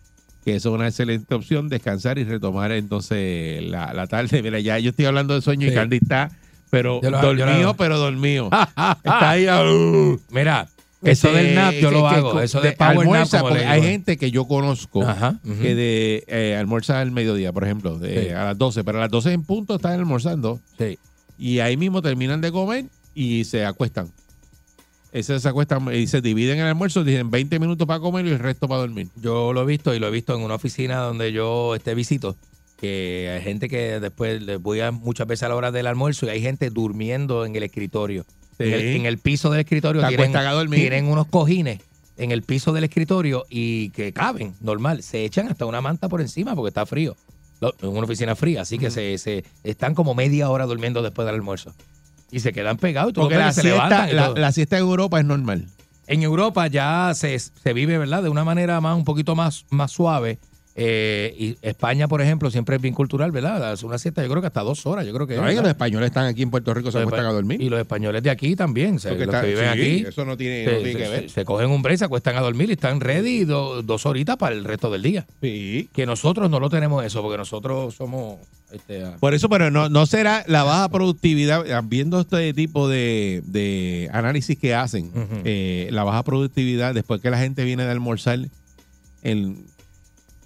que eso es una excelente opción, descansar y retomar entonces la, la tarde. Mira, ya yo estoy hablando de sueño y. Candy está, pero lo- dormido, pero dormido. [laughs] está ahí. uh, Mira, eso este, del nap yo lo que- hago. que- Eso de de power nap, como hay gente que yo conozco Ajá, que de eh, almuerza al mediodía, por ejemplo, de, Sí. a las 12, pero a las 12 en punto están almorzando Sí. Y ahí mismo terminan de comer y se acuestan. Ese se acuestan y se dividen el almuerzo, dicen 20 minutos para comer y el resto para dormir. Yo lo he visto y lo he visto en una oficina donde yo este visito. que hay gente que después le voy a muchas veces a la hora del almuerzo y hay gente durmiendo en el escritorio. Sí. En, el, en el piso del escritorio tienen, acuestan a dormir. tienen unos cojines en el piso del escritorio y que caben, normal. Se echan hasta una manta por encima porque está frío. En una oficina fría, así que se, se están como media hora durmiendo después del almuerzo. Y se quedan pegados Porque la se siesta, la, la siesta en Europa es normal. En Europa ya se, se vive, ¿verdad? De una manera más, un poquito más, más suave. Eh, y España, por ejemplo, siempre es bien cultural, ¿verdad? Hace una siesta, yo creo que hasta dos horas, yo creo que los españoles están aquí en Puerto Rico, se acuestan a dormir. Y los españoles de aquí también, se- los está- que viven sí, aquí. Eso no tiene, se, no tiene se- que ver. se- cogen un break, se acuestan a dormir y están ready do- dos horitas para el resto del día. Sí. Que nosotros no lo tenemos eso, porque nosotros somos... Este, Por eso, pero no, no será la baja productividad, eh, viendo este tipo de, de análisis que hacen, eh, la baja productividad después que la gente viene de almorzar,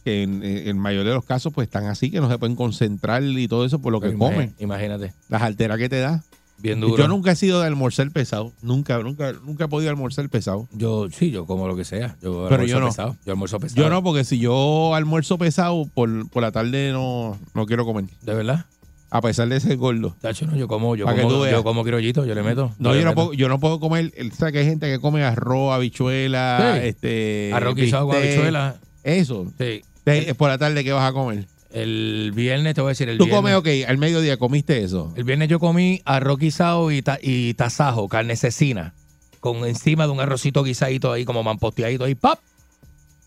en, en, en el mayor de los casos, pues están así, que no se pueden concentrar y todo eso por lo que comen. Imagínate, Las alteras que te da. bien duro. Yo nunca he sido de almorzar pesado, nunca, nunca, nunca he podido almorzar pesado. Yo, sí, yo como lo que sea. Yo Pero almuerzo yo no. pesado. Yo almuerzo pesado. Yo no, porque si yo almuerzo pesado, por, por la tarde no, no quiero comer. ¿De verdad? A pesar de ser gordo. Tacho, no, yo como, yo Pa' que tú como, veas. yo como criollito, yo le meto. No, le yo no, meto. puedo, yo no puedo comer. el- ¿Sabes que hay gente que come arroz, habichuela, Sí. este. Arroz guisado con bistec, habichuela. Eso. Sí. Te- por la tarde, ¿qué vas a comer? El viernes, te voy a decir, el Tú viernes. comes, ok, al mediodía comiste eso. El viernes yo comí arroz guisado y, ta- y tasajo, carne cecina, con encima de un arrocito guisadito ahí, como mamposteadito ahí, ¡pap!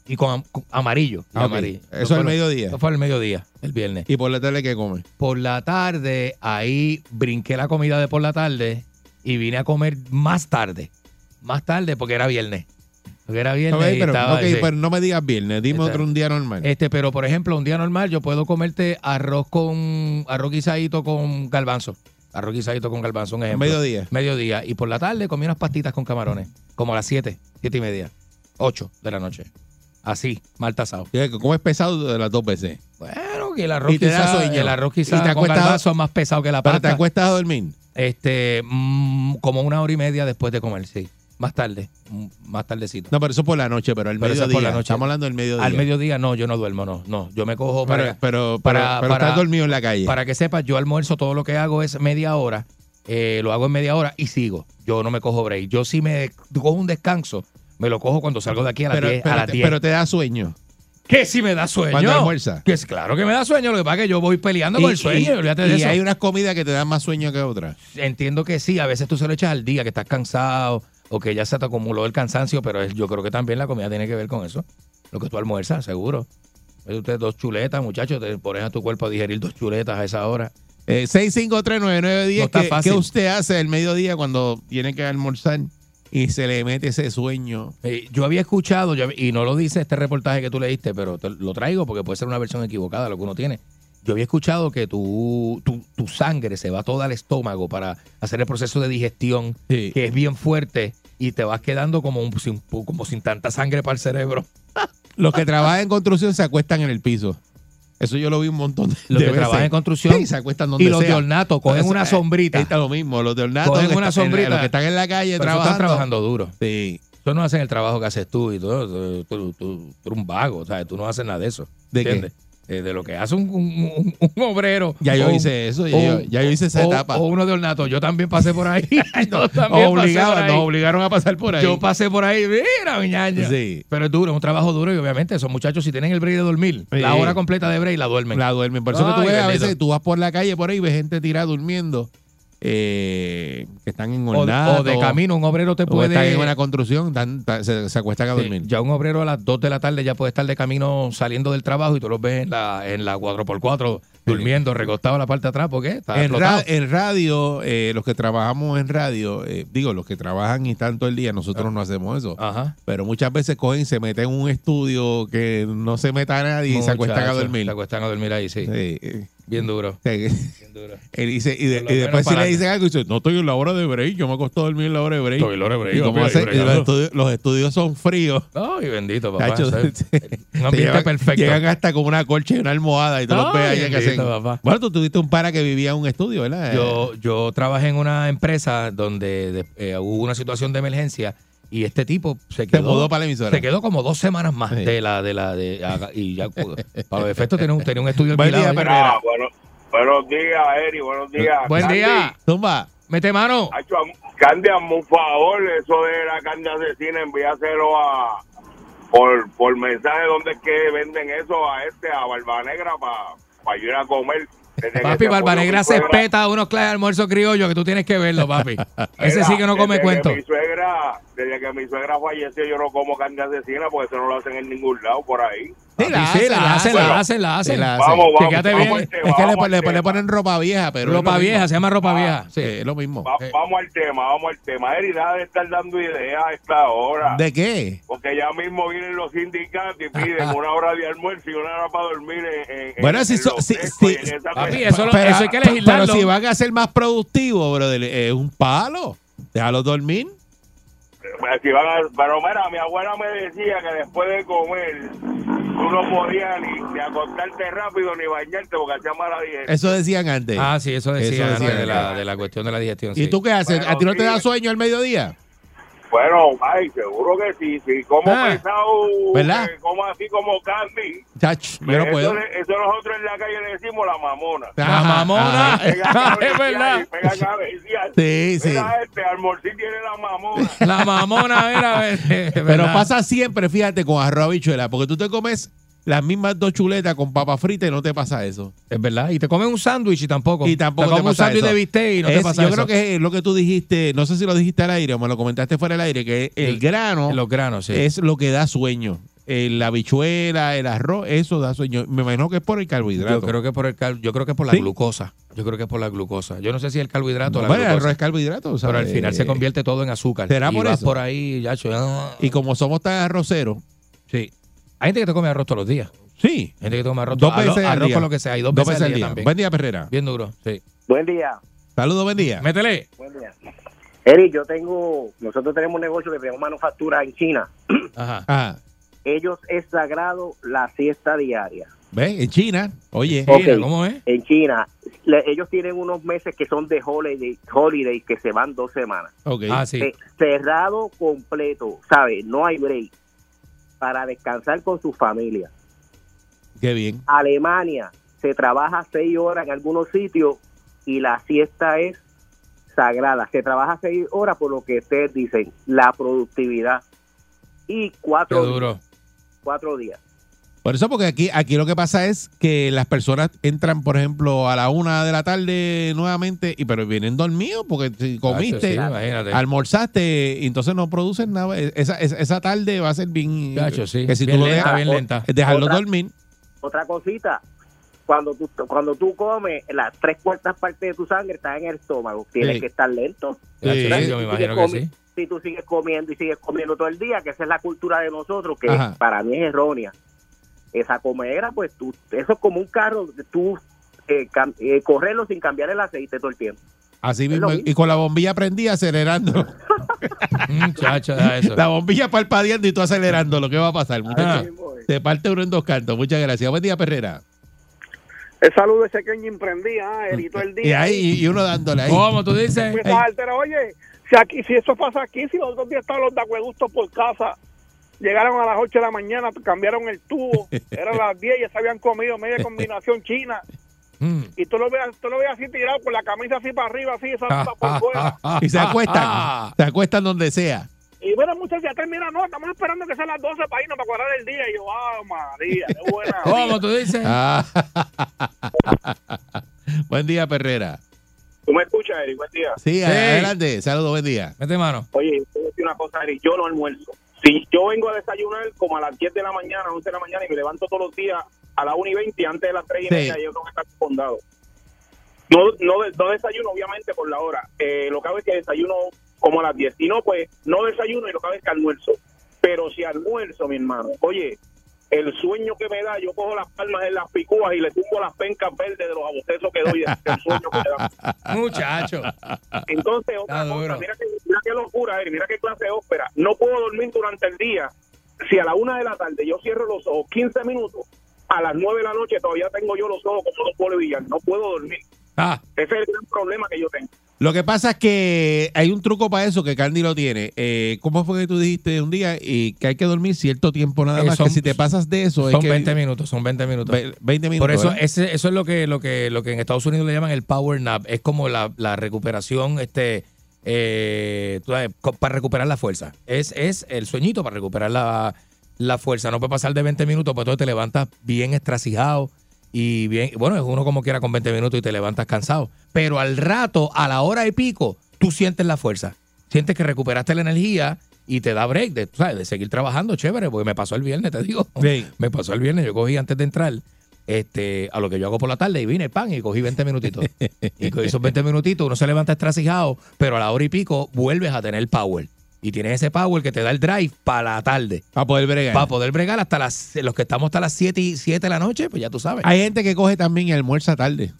Y con, am- con amarillo. y Ah, ok. amarillo. Eso fue al lo- mediodía. Eso fue al mediodía, el viernes. ¿Y por la tarde qué comes? Por la tarde, ahí brinqué la comida de por la tarde y vine a comer más tarde. Más tarde porque era viernes. Porque era viernes Ok, y pero, estaba... ok, sí. pero no me digas viernes, dime Está- otro un día normal. Este, pero por ejemplo, un día normal yo puedo comerte arroz con arroz guisadito con garbanzo. Arroz guisadito con garbanzo, un ejemplo. mediodía. Mediodía. Y por la tarde comí unas pastitas con camarones. Como a las 7, 7 y media. 8 de la noche. Así, mal tasado. Que comes pesado de las dos veces. Bueno, que el arroz Y te da quizá, sueño. el arroz Y quizá te con garbanzo es más pesado que la Pero te pasta. acuestas a dormir. Este, mm, como una hora y media después de comer, sí. Más tarde, más tardecito. No, pero eso por la noche, pero al Pero eso es mediodía. por la noche. Estamos hablando del mediodía. Al mediodía no, yo no duermo, no, no. Yo me cojo para, pero, pero, para- pero para- estás dormido en la calle. Para que sepas, yo almuerzo, todo lo que hago es media hora. eh, lo hago en media hora y sigo. Yo no me cojo break. Yo sí me cojo un descanso, me lo cojo cuando salgo de aquí a las pero, 10. pero a las te, 10. pero te da sueño. ¿Qué si me da sueño? ¿Cuándo almuerzas? Que es claro que me da sueño. Lo que pasa es que yo voy peleando con el sueño. y eso. hay unas comidas que te dan más sueño que otras. Entiendo que sí. A veces tú se lo echas al día, que estás cansado o que ya se te acumuló el cansancio, pero es- yo creo que también la comida tiene que ver con eso. Lo que tú almuerzas, seguro. Ve Usted dos chuletas, muchachos, te pones a tu cuerpo a digerir dos chuletas a esa hora. Eh, 6539910, No ¿qué. ¿qué usted hace el mediodía cuando tiene que almorzar y se le mete ese sueño? Eh, yo había escuchado, yo y no lo dice este reportaje que tú leíste, pero te lo traigo porque puede ser una versión equivocada lo que uno tiene. Yo había escuchado que tu, tu, tu sangre se va toda al estómago para hacer el proceso de digestión, Sí. que es bien fuerte, y te vas quedando como, un- sin, como sin tanta sangre para el cerebro. [laughs] Los que trabajan en construcción se acuestan en el piso. Eso yo lo vi un montón de Los de que veces. trabajan en construcción Sí, se acuestan donde y los de sea. ornato cogen una sombrita. Ahí está lo mismo, los de ornato. Cogen una en- sombrita. Los que están en la calle trabajando. están trabajando duro. Sí. Eso no hacen el trabajo que haces tú y todo. Tú, tú- tú- tú eres un vago, ¿sabes? Tú no haces nada de eso. ¿De qué? Eh, de lo que hace un, un- obrero. Ya yo o hice eso, ya o- yo- ya yo hice esa o- etapa. O uno de ornato. Yo también pasé por ahí. [laughs] Yo también Nos pasé obligaban, por ahí. nos obligaron a pasar por ahí. Yo pasé por ahí, mira, mi ñaña. Sí. Pero es duro, es un trabajo duro y obviamente esos muchachos si tienen el break de dormir, Sí. la hora completa de break la duermen. La duermen. Por eso que tú ves a veces, tú vas por la calle por ahí y ves gente tirada durmiendo, eh, que están en o, o de camino, un obrero te puede... están en una construcción, están- se, se acuestan a Sí, dormir. ya un obrero a las 2 de la tarde ya puede estar de camino saliendo del trabajo y tú los ves en la, en la 4x4 durmiendo, recostado en la parte de atrás, porque está En, ra- en radio, eh, los que trabajamos en radio, eh, digo, los que trabajan y tanto el día, nosotros no hacemos eso. Ajá. Pero muchas veces cogen se meten en un estudio que no se meta nadie y se acuestan a dormir. Se acuestan a dormir ahí, sí. Sí, eh, Bien duro. sí. Bien duro. Él dice, y, de- y después si le dicen algo, dice, no estoy en la hora de break, yo me acuesto a dormir en la hora de break. Estoy en la hora de break, Y papi, hace- y los, estudios, los estudios son fríos. Ay, bendito, papá. Un [laughs] ambiente llevan- perfecto. Llegan hasta como una colcha y una almohada y tú los ves ahí que hacen. papá. Bueno, tú tuviste un para que vivía en un estudio, ¿verdad? Yo, yo trabajé en una empresa donde de- eh, hubo una situación de emergencia Y este tipo se quedó, mudó para la emisora. se quedó como dos semanas más Sí. de la, de la, de, y ya, para los efectos tenía un, tenía un estudio Buen día. Perrera. Ah, bueno, buenos días, Eri, buenos días. Buen Candy, día. Zumba. Mete mano. Candy, hazme un favor, eso de la Candy asesina, envíaselo a por, por mensaje donde es que venden eso a este, a Barba Negra, para ir a comer. Papi, se Barba murió Negra mi se suegra- peta unos clases de almuerzo criollo que tú tienes que verlo, papi. [laughs] Ese sí que no come desde cuento. mi suegra, desde que mi suegra falleció, yo no como carne asesina porque eso no lo hacen en ningún lado por ahí. Sí, la Sí, hacen, la hacen, Bueno, la hacen, la. Vamos, vamos, bien. Es que le, le- ponen ropa vieja, pero Ropa vieja, se llama ropa Ah, vieja. Sí, es lo mismo. Va- Vamos al tema, vamos al tema. Eri, deja de estar dando ideas a esta hora. ¿De qué? Porque ya mismo vienen los sindicatos y piden [laughs] una hora de almuerzo y una hora para dormir en, en- Bueno, en- si eso, Pero- hay que pero legislarlo. si van a ser más productivos, brother, es un palo. Déjalo dormir. Pues, si van a- pero mira, mi abuela me decía que después de comer tú no podías ni, ni acostarte rápido ni bañarte porque hacía mala digestión. Eso decían antes. Ah, sí, eso decía, Eso decía antes de, la, de la cuestión de la digestión. ¿Y sí. tú qué haces? Bueno, ¿A ti no te sí. da sueño al mediodía? Bueno, ay, seguro que sí. Si como Ah, pesado, ¿verdad? eh, así como candy. Chach, yo no eso, puedo. le- eso nosotros en la calle le decimos la mamona. La Ajá, mamona. [laughs] es verdad. Pega cabeza. Sí, sí. Mira este, Almorcín tiene la mamona. [laughs] La mamona era. [laughs] Pero pasa siempre, fíjate, con arroz habichuela, porque tú te comes las mismas dos chuletas con papa frita y no te pasa eso. Es verdad. Y te comes un sándwich y tampoco. Y tampoco te te comes un sándwich eso. de bistec y no te pasa yo eso. creo que es lo que tú dijiste, no sé si lo dijiste al aire o me lo comentaste fuera del aire, que el, El- grano Los granos, sí. es lo que da sueño. Eh, la habichuela, el arroz, eso da sueño. Me imagino que es por el carbohidrato. Yo creo que por el cal- yo creo que por la Sí. glucosa. Yo creo que es por la glucosa. Yo no sé si el carbohidrato o la bueno, el arroz glucosa. es carbohidrato. Pero al final se convierte todo en azúcar. ¿Será y por vas eso? por ahí, ya, ah. Y como somos tan arroceros, Sí. Hay gente que te come arroz todos los días. sí. Gente que te come arroz, Dos arroz- veces al arroz día. con lo que sea. Y dos, veces, al día, también. Buen día, Perrera. Bien duro, sí. Buen día. Saludos, buen día. Métele. Buen día. Eri, yo tengo, nosotros tenemos un negocio que tenemos manufactura en China. Ajá. Ah, Ellos es sagrado la siesta diaria. ¿ves? En China, oye. ¿cómo es? En China, le- ellos tienen unos meses que son de holiday, holiday que se van dos semanas. Ok. Ah, sí. Eh, cerrado completo, ¿sabes? No hay break para descansar con su familia. Qué bien. Alemania se trabaja seis horas en algunos sitios y la siesta es sagrada. Se trabaja seis horas por lo que ustedes dicen, la productividad. Y Qué cuatro, días, duro. Cuatro días. Por eso, porque aquí, aquí lo que pasa es que las personas entran, por ejemplo, a la una de la tarde nuevamente, y pero vienen dormidos porque si comiste, sí, almorzaste, y entonces no producen nada. Esa, esa, esa tarde va a ser bien. Chacho, sí. Que si Bien tú lo dejas, bien lenta. dejarlo Otra- dormir. Otra cosita, cuando tú, cuando tú comes, las tres cuartas partes de tu sangre están en el estómago. Tienes Sí. que estar lento. Chacho, Sí. sí, yo me imagino que sí. Si tú sigues comiendo y sigues comiendo todo el día, que esa es la cultura de nosotros, que Ajá. para mí es errónea. Esa comedera, pues tú, eso es como un carro, tú eh, eh, correrlo sin cambiar el aceite todo el tiempo. Así mismo. Y con la bombilla prendida acelerando. [laughs] Muchacho, da eso. la bombilla parpadeando y tú acelerando. Lo que va a pasar. Se parte uno en dos cantos. Muchas gracias. Buen día, Perrera. El saludo ese que emprendía, ah, Erito el día. Y ahí, y uno dándole ahí. ¿Cómo tú dices? Pues, altera, oye, si aquí, si eso pasa aquí, si los otros días estaban los de acueductos por casa, llegaron a las 8 de la mañana, cambiaron el tubo, [laughs] eran las 10 y ya se habían comido media [laughs] combinación china, Mm. y tú lo veas, tú lo veas así tirado con la camisa así para arriba, así, esa Ah, por fuera. [laughs] Y se acuestan. se acuestan donde sea. Y bueno, muchachos, ya termina, no, estamos esperando que sean las 12 para irnos para cuadrar el día. Y yo, ah, María, qué buena. ¿Cómo tú dices? Ah. Buen día, Perrera. ¿Tú me escuchas, Eric? Buen día. Sí, Sí. adelante. Saludos, buen día. Mete mano. Oye, te voy a decir una cosa, Eric. Yo no almuerzo. Si yo vengo a desayunar como a las 10 de la mañana, 11 de la mañana, y me levanto todos los días a las 1 y 20, antes de las 3 y Sí. media, yo tengo que estar condado. No, no, no desayuno, obviamente, por la hora. Eh, lo que hago es que desayuno como a las 10. Si no, pues no desayuno y lo que hago es que almuerzo. Pero si almuerzo, mi hermano, oye, el sueño que me da, yo cojo las palmas en las picúas y le tumbo las pencas verdes de los abostezos que doy del sueño que me da. [laughs] Muchacho. Entonces, otra Está cosa, mira que, mira qué locura, Eri, mira qué clase de ópera. No puedo dormir durante el día. Si a la una de la tarde yo cierro los ojos 15 minutos, a las 9 de la noche todavía tengo yo los ojos como dos pueblos villar. No puedo dormir. Ah, Ese es el gran problema que yo tengo. Lo que pasa es que hay un truco para eso que Candy lo tiene. Eh, ¿Cómo fue que tú dijiste un día y que hay que dormir cierto tiempo nada Eh, más? son- que si te pasas de eso, Son es que 20 minutos, son 20 minutos. Ve- 20 minutos. Por eso, ¿verdad? ese, eso es lo que, lo que, lo que en Estados Unidos le llaman el power nap. Es como la, la recuperación, este, eh, para recuperar la fuerza. Es, es el sueñito para recuperar la, la fuerza. No puede pasar de 20 minutos, pues entonces te levantas bien estracijado y bien, bueno, es uno como quiera con 20 minutos y te levantas cansado. Pero al rato, a la hora y pico, tú sientes la fuerza. Sientes que recuperaste la energía y te da break de, sabes, de seguir trabajando, chévere, porque me pasó el viernes, te digo. Sí. Me pasó el viernes, yo cogí antes de entrar este, a lo que yo hago por la tarde y vine, pan, y cogí 20 minutitos. [laughs] y con esos 20 minutitos uno se levanta estracijado, pero a la hora y pico vuelves a tener power. Y tienes ese power que te da el drive para la tarde. Para poder bregar. Para poder bregar hasta las, los que estamos hasta las 7 y 7 de la noche, pues ya tú sabes. Hay gente que coge también y almuerza tarde.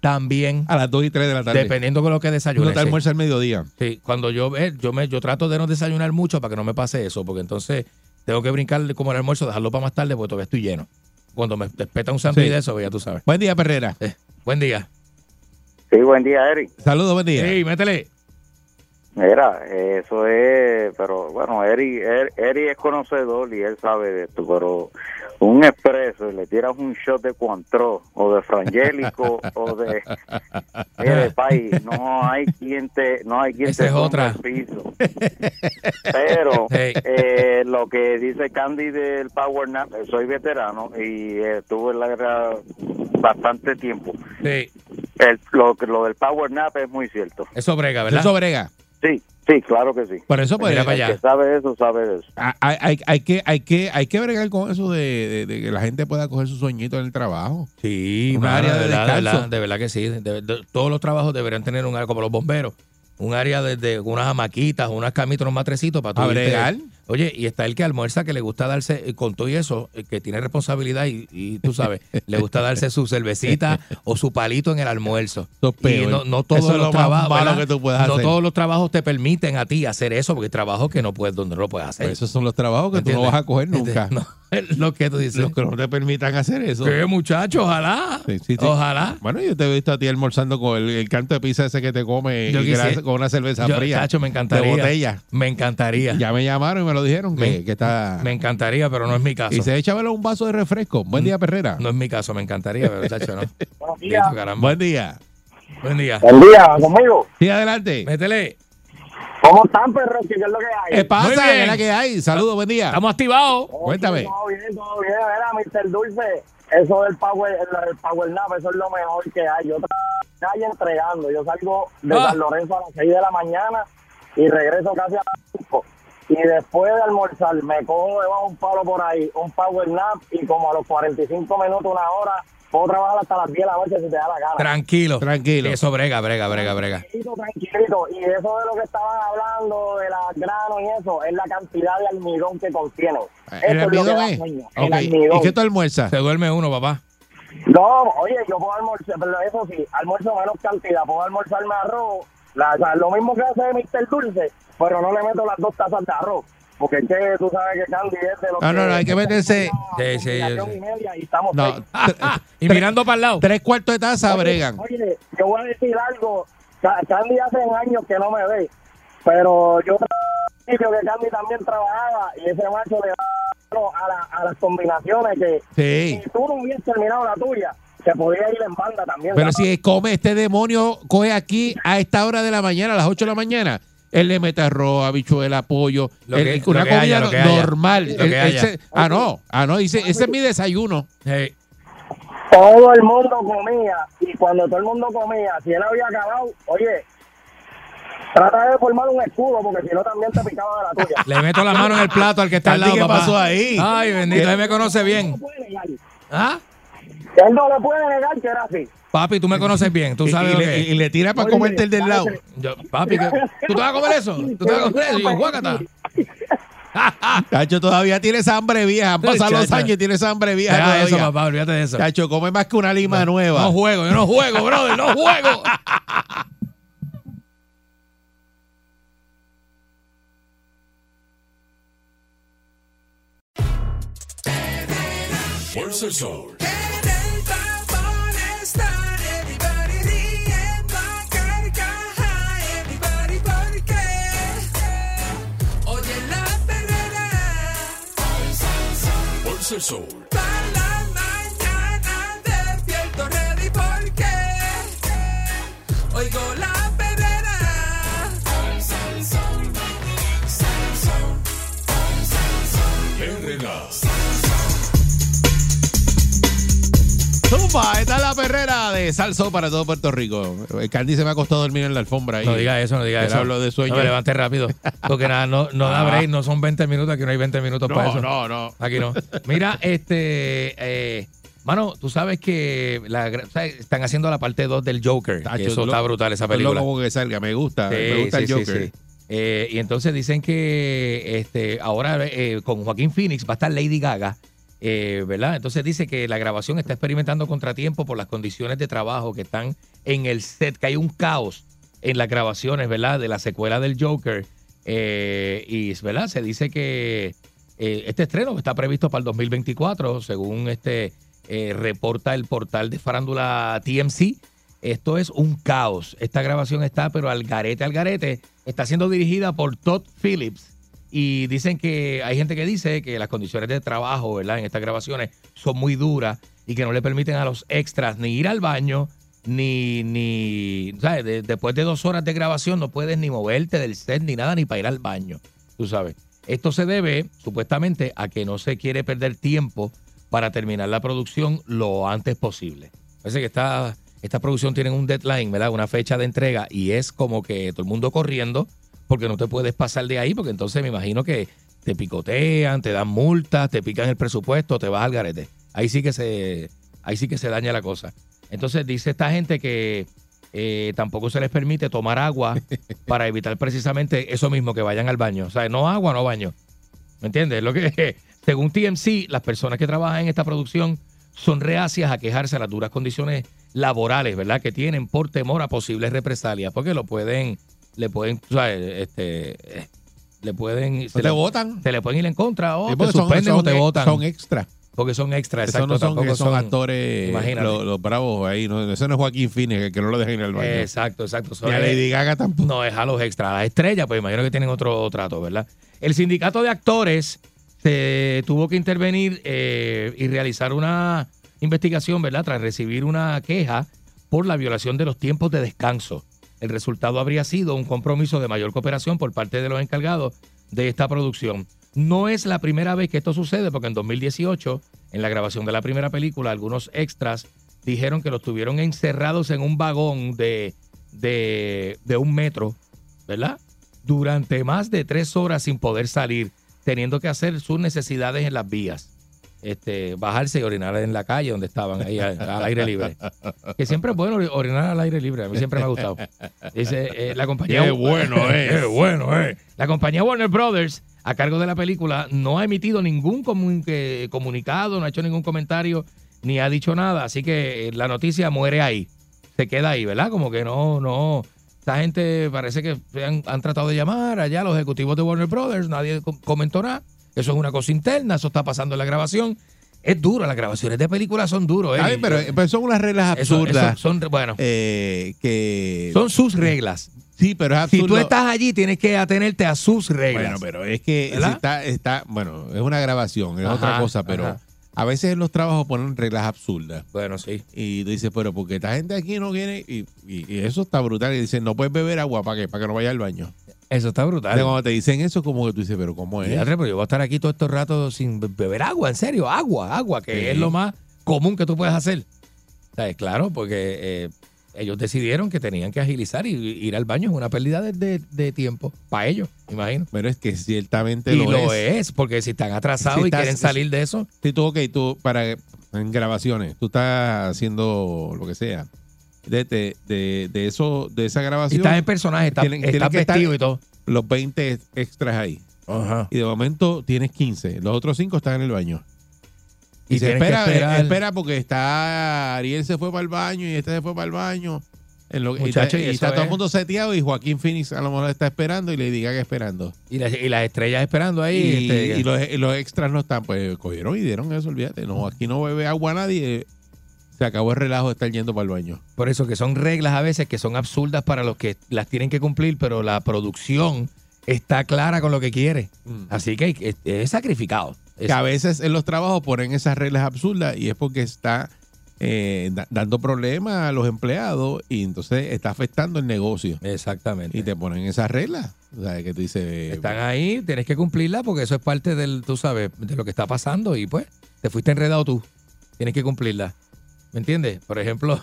También. A las 2 y 3 de la tarde. Dependiendo de lo que desayunes. Uno te almuerza al mediodía. Sí, cuando yo eh, yo me yo trato de no desayunar mucho para que no me pase eso, porque entonces tengo que brincar como el almuerzo, dejarlo para más tarde, porque todavía estoy lleno. Cuando me despeta un sándwich Sí. de eso, pues ya tú sabes. Buen día, Perrera. Eh, buen día. Sí, buen día, Eric. Saludos, buen día. Sí, métele. Mira, eso es, pero bueno, Eric, Er- Eric es conocedor y él sabe de esto, pero un expreso y le tiras un shot de Cointreau o de Frangélico [laughs] o de, mire, país, no hay quien te, no hay quien Esa te es otra. piso. Pero [laughs] Hey. eh, lo que dice Candy del Power Nap, eh, soy veterano y eh, estuve en la guerra bastante tiempo. Sí, El, lo, que- lo del Power Nap es muy cierto. eso brega, ¿verdad? Eso brega. Sí, sí, claro que sí. Por eso, pues, Mira para El allá. que sabe de eso, sabe de eso. hay, hay, hay que, hay, que, hay que bregar con eso de, de- de que la gente pueda coger su sueñito en el trabajo. Sí, Un mano, área de verdad, descanso. verdad, de verdad que sí. De- de- todos los trabajos deberían tener un área, como los bomberos, un área de, de unas hamaquitas, unas camitas, unos matrecitos para tú A irte. Oye, y está el que almuerza, que le gusta darse, eh, con todo y eso, eh, que tiene responsabilidad y, y tú sabes, le gusta darse su cervecita [laughs] o su palito en el almuerzo. Eso es Y no, no todos Eso es los lo trabajos, que tú no hacer. todos los trabajos te permiten a ti hacer eso, porque hay trabajos que no puedes, donde no lo puedes hacer. Pues esos son los trabajos que tú no vas a coger nunca. No, [laughs] lo que tú dices. Los que no te permitan hacer eso. ¿Qué, muchacho? Ojalá. Sí, sí, sí. Ojalá. Bueno, yo te he visto a ti almorzando con el, el canto de pizza ese que te come Yo y que con una cerveza Yo, fría. Tacho, me encantaría. De botella. Me encantaría. Ya me llamaron y me lo dijeron que, Me- que está. Me encantaría, pero no es mi caso. Y se échavelo un vaso de refresco. Buen día, Perrera. No es mi caso, me encantaría, pero tacho, no. [laughs] Buenos Listo, caramba. Buen día. Buen día. Buen día, conmigo. Sí, adelante. Métele. ¿Cómo están, perros? ¿Qué es lo que hay? ¿Qué es la que hay? Saludos, buen día. Estamos activados. Cuéntame. Todo bien, todo bien. Mira, Mr. Dulce, eso del Power, el, el power Nap, eso es lo mejor que hay. Yo calle entregando. Yo salgo de Ah. San Lorenzo a las 6 de la mañana y regreso casi a las 5. Y después de almorzar, me cojo debajo un palo por ahí, un Power Nap, y como a los 45 minutos, una hora, puedo trabajar hasta las 10 de la noche si te da la gana. Tranquilo. Tranquilo. Eso brega, brega, brega, brega. Tranquilito, tranquilito. Y eso de lo que estaban hablando, de las granos y eso, es la cantidad de almidón que contiene. ¿El Eso almidón es? sueño, Ok. El almidón. ¿Y qué tú almuerzas? Se duerme uno, papá. No, oye, yo puedo almorzar, pero eso sí, almuerzo menos cantidad. Puedo almorzarme arroz, la, o sea, lo mismo que hace Mr. Dulce, pero no le meto las dos tazas de arroz. Porque es que tú sabes que Candy es de lo No, no, no, hay que meterse. Sí, sí, y media y estamos No, [laughs] y mirando para el lado. Tres cuartos de taza bregan. Oye, yo voy a decir algo. Ca- Candy hace años que no me ve, pero yo que Candy también trabajaba y ese macho le daba a, la- a las combinaciones que Sí. si tú no hubieras terminado la tuya, se podía ir en banda también. Pero ¿sabes? si come este demonio, coge aquí a esta hora de la mañana, a las 8 de la mañana, él le mete arroz, habichuela, pollo, Lo él- una lo que comida haya, lo que haya. normal. Lo que Él- él haya. se- ah, no, ah, no, dice, ese es mi desayuno. Hey, todo el mundo comía y cuando todo el mundo comía, si él había acabado, oye, trata de formar un escudo porque si no también te picaba de la tuya. le meto la mano en el plato al que está al lado, ¿Qué papá. pasó ahí? Ay, bendito, él me conoce bien. ¿Ah? Él no le puede negar que era así. Papi, tú me conoces bien, tú Y, sabes y lo le, que es. y le tira para Oye, comerte el del lado. Yo, papi, ¿qué? ¿tú te vas a comer eso? ¿Tú te vas a comer eso? Y yo, guácata. [laughs] Cacho, todavía tienes hambre vieja. Han pasado los años y tienes hambre vieja. Deja eso, todavía. papá, olvídate de eso. Cacho, come más que una lima nueva. No juego, yo no juego, brother, no juego. Fuerza el Sol. El Soul. la mañana despierto ready porque oigo la Zumba, esta es la perrera de Salso para todo Puerto Rico. El Candy se me ha costado dormir en la alfombra ahí. No diga eso, no diga eso. habló de sueño. No me levante rápido. Porque nada, no, no da Ah. break, no son 20 minutos, aquí no hay 20 minutos No, para eso. no, no. Aquí no. Mira, este. Eh, mano, tú sabes que la están haciendo la parte 2 del Joker. Tacho, eso está brutal, esa película. loco que salga, me gusta. Sí, me gusta sí, el Joker. sí. Eh, y entonces dicen que este, ahora eh, con Joaquín Phoenix va a estar Lady Gaga, eh, ¿verdad? Entonces dice que la grabación está experimentando contratiempo por las condiciones de trabajo que están en el set, que hay un caos en las grabaciones, ¿verdad? De la secuela del Joker. Eh, y, ¿verdad? Se dice que eh, este estreno está previsto para el 2024, según este eh, reporta el portal de farándula TMC. Esto es un caos. Esta grabación está, pero al garete, al garete. Está siendo dirigida por Todd Phillips. Y dicen que hay gente que dice que las condiciones de trabajo, ¿verdad? En estas grabaciones son muy duras y que no le permiten a los extras ni ir al baño, ni, ni, ¿sabes? De- después de dos horas de grabación no puedes ni moverte del set ni nada, ni para ir al baño, tú sabes. Esto se debe, supuestamente, a que no se quiere perder tiempo para terminar la producción lo antes posible. Parece que esta, esta producción tiene un deadline, ¿verdad? Una fecha de entrega y es como que todo el mundo corriendo porque no te puedes pasar de ahí porque entonces me imagino que te picotean, te dan multas, te pican el presupuesto, te vas al garete. Ahí sí que se, ahí sí que se daña la cosa. Entonces dice esta gente que eh, tampoco se les permite tomar agua [laughs] para evitar precisamente eso mismo, que vayan al baño. O sea, no agua, no baño. ¿Me entiendes? Lo que, [laughs] según TMC, las personas que trabajan en esta producción son reacias a quejarse de las duras condiciones laborales, ¿verdad? Que tienen por temor a posibles represalias, porque lo pueden, le pueden, tú sabes, este, eh, le pueden, se te le- votan. se le pueden ir en contra o Sí, te son- suspenden son o te votan. Son extra. Porque son extra, exacto. no son, tampoco que son, son- actores, los, los bravos ahí. No, ese no es Joaquín Phoenix, el que no lo dejen ir al baño. Exacto, exacto. Ni a Lady Gaga tampoco. No, es a los extras. Las estrellas, pues imagino que tienen otro trato, ¿verdad? El sindicato de actores se tuvo que intervenir eh, y realizar una investigación, ¿verdad? Tras recibir una queja por la violación de los tiempos de descanso. El resultado habría sido un compromiso de mayor cooperación por parte de los encargados de esta producción. No es la primera vez que esto sucede, porque en 2018, en la grabación de la primera película, algunos extras dijeron que los tuvieron encerrados en un vagón de, de, un metro, ¿verdad? Durante más de tres horas sin poder salir, teniendo que hacer sus necesidades en las vías. Este, bajarse y orinar en la calle donde estaban, ahí al, al aire libre. Que siempre es bueno orinar al aire libre, a mí siempre me ha gustado. Dice, eh, la compañía... Qué bueno [laughs] es. Bueno es. La compañía Warner Brothers, a cargo de la película, no ha emitido ningún comu- que- comunicado, no ha hecho ningún comentario, ni ha dicho nada. Así que eh, la noticia muere ahí. Se queda ahí, ¿verdad? Como que no, no. Esta gente parece que han, han tratado de llamar allá los ejecutivos de Warner Brothers, nadie com- comentó nada. Eso es una cosa interna, eso está pasando en la grabación. Es duro, las grabaciones de películas son duros. Bien, pero, pero son unas reglas absurdas. eso son, bueno, eh, que son sus reglas. Sí, pero es Si absurdo. tú estás allí, tienes que atenerte a sus reglas. Bueno, pero es que si está, está, bueno, es una grabación, es Ajá, otra cosa, pero ajá. a veces en los trabajos ponen reglas absurdas. Bueno, sí. Y tú dices, pero porque esta gente aquí no viene, y, y- y eso está brutal. Y dicen, no puedes beber agua, ¿para qué? Para que no vaya al baño. Eso está brutal. Cuando te dicen eso, como que tú dices, pero ¿cómo es? Fíjate, pero yo voy a estar aquí todo estos ratos sin be- beber agua, en serio, agua, agua, que Sí. es lo más común que tú puedes hacer. ¿Sabes? Claro, porque eh, ellos decidieron que tenían que agilizar y ir al baño es una pérdida de, de- de tiempo para ellos, me imagino. Pero es que ciertamente Y lo, lo, es. es. porque si están atrasados Si y estás- quieren salir de eso, Si tú, ok, tú, para, en grabaciones, tú estás haciendo lo que sea. De, de, de, de eso, de esa y grabación. estás en personaje, estás, tienen- estar vestido y todo. Los 20 extras ahí. Ajá. Y de momento tienes 15. Los otros 5 están en el baño. Y, Y se espera, espera porque está Ariel se fue para el baño y este se fue para el baño. En lo, y está, y y todo el mundo seteado y Joaquín Phoenix a lo mejor está esperando y le diga que esperando. Y, las- y las estrellas esperando ahí. Y, este, y los, y los extras no están, pues cogieron y dieron eso, olvídate. No, aquí no bebe agua nadie. Se acabó el relajo de estar yendo para el baño. Por eso que son reglas a veces que son absurdas para los que las tienen que cumplir, pero la producción está clara con lo que quiere. Mm. Así que es, es sacrificado. Que a veces en los trabajos ponen esas reglas absurdas y es porque está eh, da- dando problemas a los empleados y entonces está afectando el negocio. Exactamente. Y te ponen esas reglas. O sea, que tú dices... Están ahí, tienes que cumplirla porque eso es parte del, tú sabes, de lo que está pasando y pues te fuiste enredado tú. Tienes que cumplirla. ¿Me entiendes? Por ejemplo,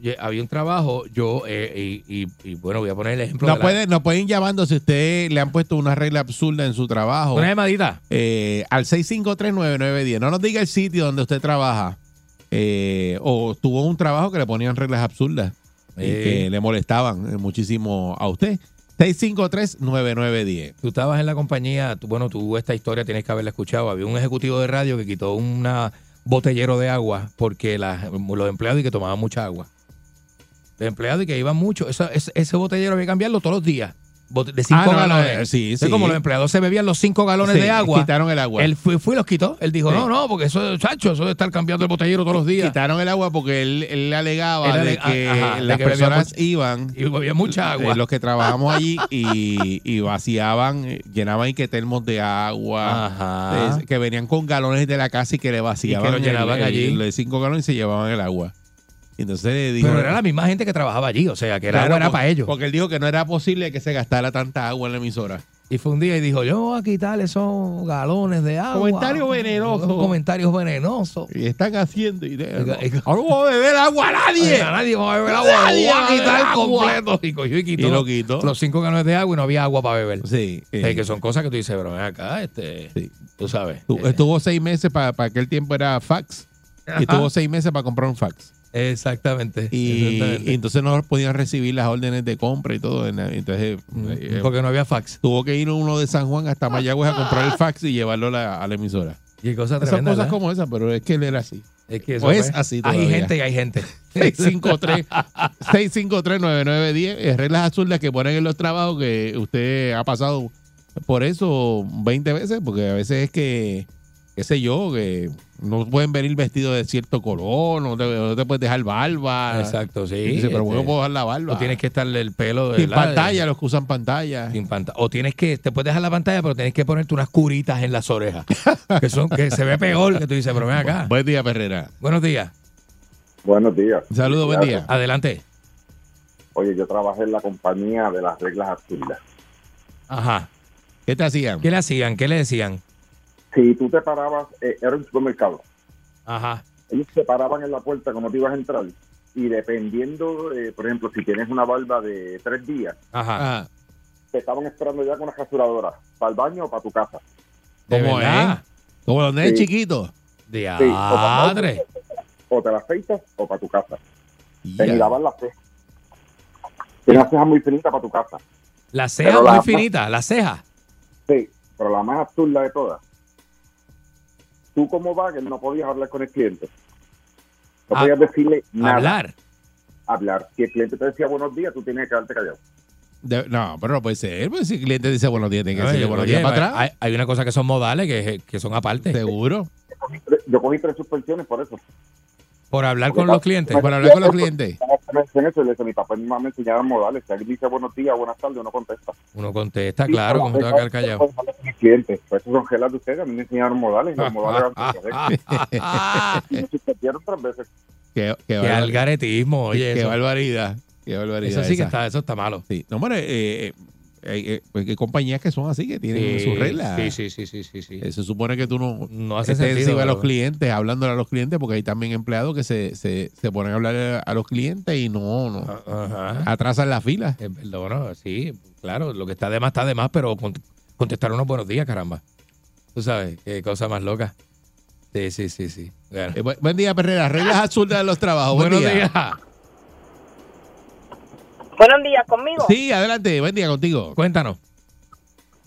yo- había un trabajo, yo, eh, y, y- y, bueno, voy a poner el ejemplo. No de la- pueden, no pueden llamando si usted le han puesto una regla absurda en su trabajo. Una llamadita. Eh, al 6539910. No nos diga el sitio donde usted trabaja. eh, o tuvo un trabajo que le ponían reglas absurdas y Eh. que le molestaban eh, muchísimo a usted. 6539910. Tú estabas en la compañía, tú- bueno, tú esta historia tienes que haberla escuchado. Había un ejecutivo de radio que quitó una botellero de agua porque la- los empleados y que tomaban mucha agua. Los empleados y que iban mucho. Ese, ese botellero había que cambiarlo todos los días. De cinco Ah, no, no, galones. eh, sí, como los empleados se bebían los cinco galones Sí, de agua. quitaron el agua. Él fue, fue y los quitó. Él dijo, Sí. no, no, porque eso, chacho, eso de estar cambiando el botellero todos los días. Quitaron el agua porque él, él alegaba Él de que ajá, de las que personas mucha- iban, Y bebía mucha agua. eh, los que trabajamos allí, [laughs] y, y vaciaban, eh, llenaban y que termos de agua, Ajá. eh, que venían con galones de la casa y que le vaciaban Y que lo llenaban el- allí. los cinco galones y se llevaban el agua. Y entonces le dijo, Pero era la misma gente que trabajaba allí, o sea, que era, Claro, era porque- para ellos. Porque él dijo que no era posible que se gastara tanta agua en la emisora. Y fue un día y dijo, yo voy a quitar esos galones de agua. Comentarios venenosos. Comentarios venenosos. Y están haciendo ideas. Ahora no voy a beber agua a nadie. A nadie va a beber agua. Nadie voy a quitar agua. completo. Y cogió y quitó. Y lo quitó. Los cinco galones de agua y no había agua para beber. Sí. Sea, que son cosas que tú dices, pero ven acá, este, tú sabes. Tu- eh, Estuvo seis meses para aquel tiempo era fax. Ajá. Y tuvo seis meses para comprar un fax. Exactamente. Y, exactamente. y entonces no podían recibir las órdenes de compra y todo. Entonces, eh, Porque no había fax. tuvo que ir uno de San Juan hasta Mayagüez a comprar el fax y llevarlo a la, a la emisora. Y cosas Son tremendas. cosas ¿verdad? como esas, pero es que él era así. Es que eso O es fue- así Hay todavía. gente y hay gente. 653 653-9910 es reglas absurdas que ponen en los trabajos que usted ha pasado por eso 20 veces, porque a veces es que, qué sé yo, que no pueden venir vestidos de cierto color, no te, no te puedes dejar barba. Exacto, sí. Y dice, pero ¿cómo este, puedo dejar la barba? O tienes que estarle el pelo de Sin ¿verdad? pantalla, los que usan pantalla. Sin. O tienes que, te puedes dejar la pantalla, pero tienes que ponerte unas curitas en las orejas. [laughs] que son, que se ve peor que tú dices, pero ven acá. Buen día, Perrera. Buenos días. Buenos días. Saludos, buen día. Adelante. Oye, yo trabajé en la compañía de las reglas absurdas. Ajá. ¿Qué te hacían? ¿Qué le hacían? ¿Qué le decían? Si tú te parabas, eh, era un supermercado. Ajá. Ellos se paraban en la puerta cuando te ibas a entrar. Y dependiendo, eh, por ejemplo, si tienes una barba de tres días, Ajá. Te estaban esperando ya con una rasuradora. ¿Para el baño o para tu casa? ¿De ¿Cómo es? Como los nenes Sí. chiquitos. Sí, o, Diadre. o te la afeitas o para tu casa. Te miraban las cejas. Tienes una ceja muy finita para tu casa. La ceja Pero muy la- finita, la ceja. Sí, pero la más absurda de todas. Tú como bagger no podías hablar con el cliente. No Ah, podías decirle nada. Hablar. Hablar. Si el cliente te decía buenos días, tú tienes que quedarte callado. De- no, pero no puede ser. Pues si el cliente dice buenos días, tiene que decirle buenos días para atrás. Hay, hay una cosa que son modales que, que son aparte. Seguro. Yo cogí tres suspensiones por eso. Por hablar con los clientes. Por hablar con los clientes. Mi papá y mi mamá me enseñaron modales. Si alguien dice buenos días, buenas tardes, uno contesta. Uno contesta, claro, como te va a quedar callado. Mis clientes, pues esos son gelas de ustedes, a mí me enseñaron modales. Los modales [laughs] y me suspendieron tres veces. Qué, qué, Qué algaretismo, oye. qué eso. barbaridad. Qué barbaridad. Eso sí que esa. está, eso está malo. Sí. No, hombre, eh, eh, hay, eh, pues, hay compañías que son así, que tienen Sí, sus reglas. Sí, sí, sí, sí, sí. Eh, se supone que tú no, No hace estés sentido, de los clientes, hablándole a los clientes, porque hay también empleados que se, se, se ponen a hablar a, a los clientes y no, no Ajá. atrasan la fila. Eh, Bueno, sí, claro, lo que está de más está de más, pero cont- contestar unos buenos días, caramba. Tú sabes, qué cosa más loca. Sí, sí, sí, sí. Eh, bu- buen día, Perrera. Reglas [laughs] absurdas de los trabajos. Buen Buenos día. días. Buenos días, ¿conmigo? Sí, adelante. Buen día contigo. Cuéntanos.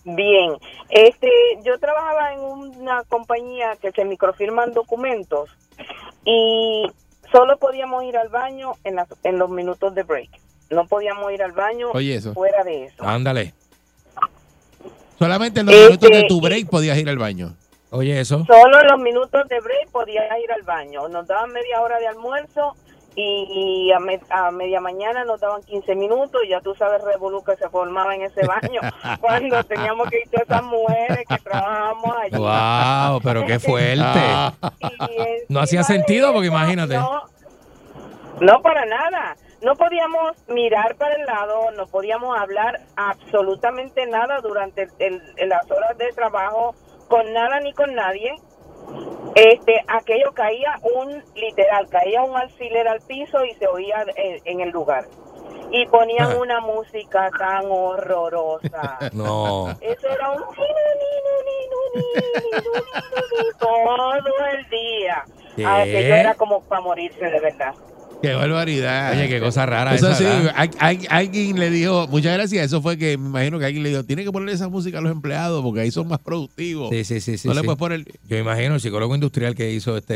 Bien. Este, yo trabajaba en una compañía que se microfirman documentos y solo podíamos ir al baño en, las- en los minutos de break. No podíamos ir al baño Oye, eso. fuera de eso. Ándale. Solamente en los Este, minutos de tu break podías ir al baño. Oye, eso. Solo en los minutos de break podías ir al baño. Nos daban media hora de almuerzo y a, me- a media mañana nos daban 15 minutos, ya tú sabes revolú que se formaba en ese baño [laughs] cuando teníamos que ir todas esas mujeres que trabajábamos allí. Wow, pero qué fuerte. [laughs] Y No hacía sentido porque imagínate. No, no para nada. No podíamos mirar para el lado, no podíamos hablar absolutamente nada durante el- el- las horas de trabajo con nada ni con nadie. Este, aquello caía un literal, caía un alfiler al piso y se oía en, en el lugar. Y ponían una música tan horrorosa. No. Eso era un todo el día. Aquello era como para morirse de verdad. Qué barbaridad. Oye, qué cosa rara Eso esa, sí, ¿verdad? hay- hay- alguien le dijo, muchas gracias. Eso fue que me imagino que alguien le dijo, tiene que ponerle esa música a los empleados porque ahí son más productivos. Sí, sí, sí, sí. No le sí. puedes poner. Yo imagino el psicólogo industrial que hizo este.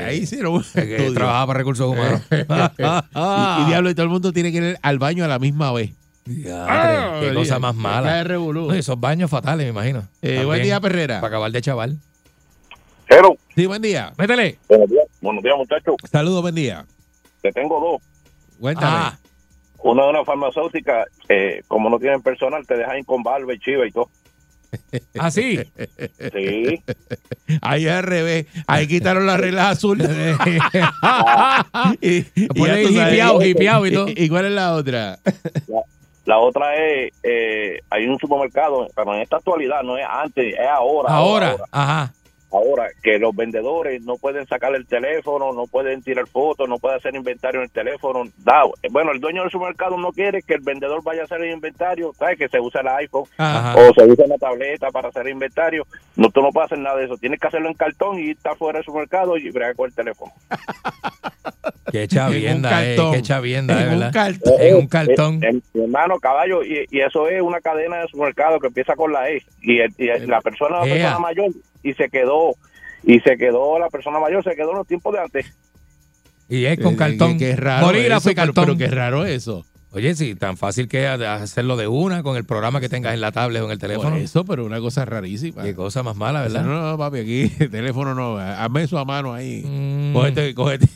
eh, Ahí hicieron un que estudio. trabajaba para recursos humanos. [laughs] y, y diablo, y todo el mundo tiene que ir al baño a la misma vez. Diadre, qué cosa más mala. No, esos baños fatales, me imagino. Eh, buen día, Perrera. Para acabar de chaval. Hello. Sí, buen día. Métele. Buenos días, buenos días muchachos. Saludos, buen día. Te tengo dos. Cuéntame. Ah, Una de una farmacéutica, eh, como no tienen personal, te dejan ir con barba y chiva y todo. [laughs] ¿Ah, sí? Sí. Ahí es al revés. Ahí quitaron las reglas azules. [laughs] [laughs] y, y y todo. ¿Y cuál es la otra? La, la otra es, eh, hay un supermercado, pero en esta actualidad, no es antes, es ahora. Ahora, ajá. Ahora, que los vendedores no pueden sacar el teléfono, no pueden tirar fotos, no pueden hacer inventario en el teléfono. Da, bueno, el dueño del supermercado no quiere que el vendedor vaya a hacer el inventario, ¿sabes? Que se usa el iPhone Ajá. o se usa una tableta para hacer inventario. No, tú no puedes hacer nada de eso. Tienes que hacerlo en cartón y estar fuera del supermercado y bregar con el teléfono. [laughs] Qué chavienda, eh, qué chavienda, eh, En un ¿verdad? cartón. En un cartón. Eh, eh, hermano, caballo, y, y eso es una cadena de supermercado que empieza con la E. Y, el- y el- la persona, la persona mayor, y se quedó, y se quedó, la persona mayor se quedó en los tiempos de antes. Y es con Eh, cartón. Qué, qué raro. Eso, y pero- cartón. Pero, qué raro eso. Oye, sí, tan fácil que es hacerlo de una con el programa que tengas en la tablet o en el teléfono. Por eso, pero una cosa rarísima. Qué cosa más mala, ¿verdad? No, no, papi, aquí [laughs] teléfono no. Hazme eso a mano ahí. Mm. Cógete, cógete,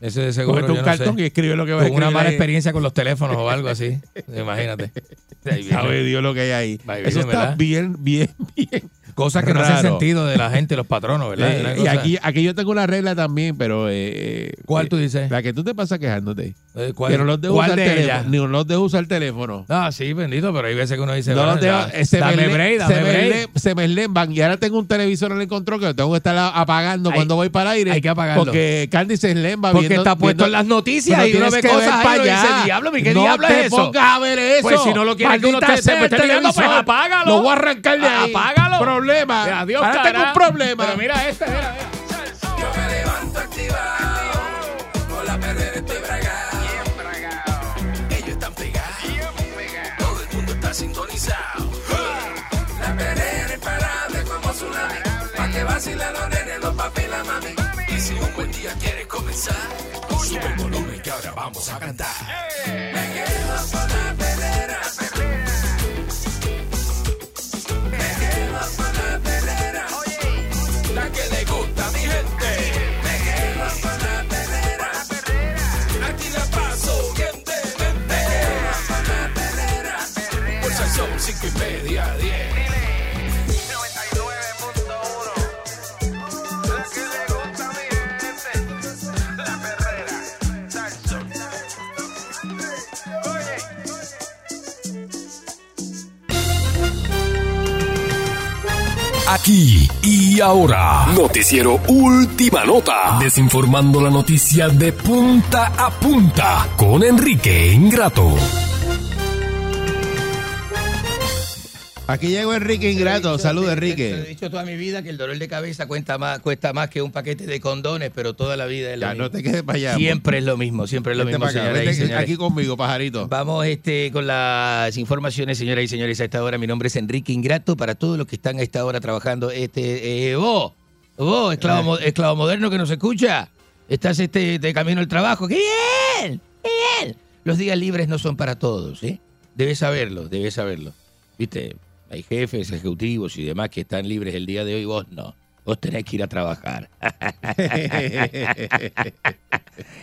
Ese de seguro. cógete un yo no cartón sé. y escribe lo que va a Con una mala ahí. experiencia con los teléfonos o algo así. Imagínate. [laughs] Sabe Dios lo que hay ahí. Eso viene, está ¿verdad? bien, bien, bien. Cosas que no hacen Raro. sentido de la gente, los patronos, [laughs] ¿verdad? Eh, y cosa- aquí, aquí yo tengo una regla también, pero. eh, ¿Cuál eh, tú dices? La que tú te pasas quejándote. Eh, ¿Cuál, que no los dejo cuál usar el de teléfono. Ni no los dejo usar el teléfono. Ah, sí, bendito, pero hay veces que uno dice, No los dejo, eh, se, dame me, break, dame se, me break. se me eslemban. Y ahora tengo un televisor en el control que lo tengo que estar apagando Hay- cuando voy para el aire. hay que apagarlo. Porque Candy se eslemba Porque viendo- está puesto viendo- en las noticias y uno ve cosas para allá. dice, diablo, ¿qué no diablo es eso? a ver eso. Pues si no lo quieres que uno te esté pues apágalo. Lo voy a arrancar de ahí. Apágalo. Problema. Adiós, ahora tengo cara. un problema. Pero mira este, mira, mira. Yo me levanto activado, con la perrera estoy bragado. Ellos están pegados, todo el mundo está sintonizado. La perrera es parable como tsunami, pa' que vacilan los nenes, los papi y la mami. Y si un buen día quieres comenzar, sube el volumen que ahora vamos a cantar. Me quedo con la perrera, perrera Salso Aquí y ahora, Noticiero Última Nota, desinformando la noticia de punta a punta con Enrique Ingrato. Aquí llegó Enrique Ingrato. Saludos, Te he Enrique. dicho toda mi vida que el dolor de cabeza cuesta más, cuesta más que un paquete de condones, pero toda la vida es lo Ya, mismo. no te quedes para allá. Siempre es lo mismo, siempre es lo Vente mismo, para acá, señoras y vente señores. aquí conmigo, pajarito. Vamos este, con las informaciones, señoras y señores, a esta hora. Mi nombre es Enrique Ingrato. Para todos los que están a esta hora trabajando, este, eh, vos, vos, esclavo, mo- esclavo moderno que nos escucha, estás este, de camino al trabajo. ¡Qué bien! ¡Qué bien! Los días libres no son para todos, ¿eh? Debes saberlo, debes saberlo. Viste, hay jefes, ejecutivos y demás que están libres el día de hoy, vos no. Vos tenés que ir a trabajar. [laughs]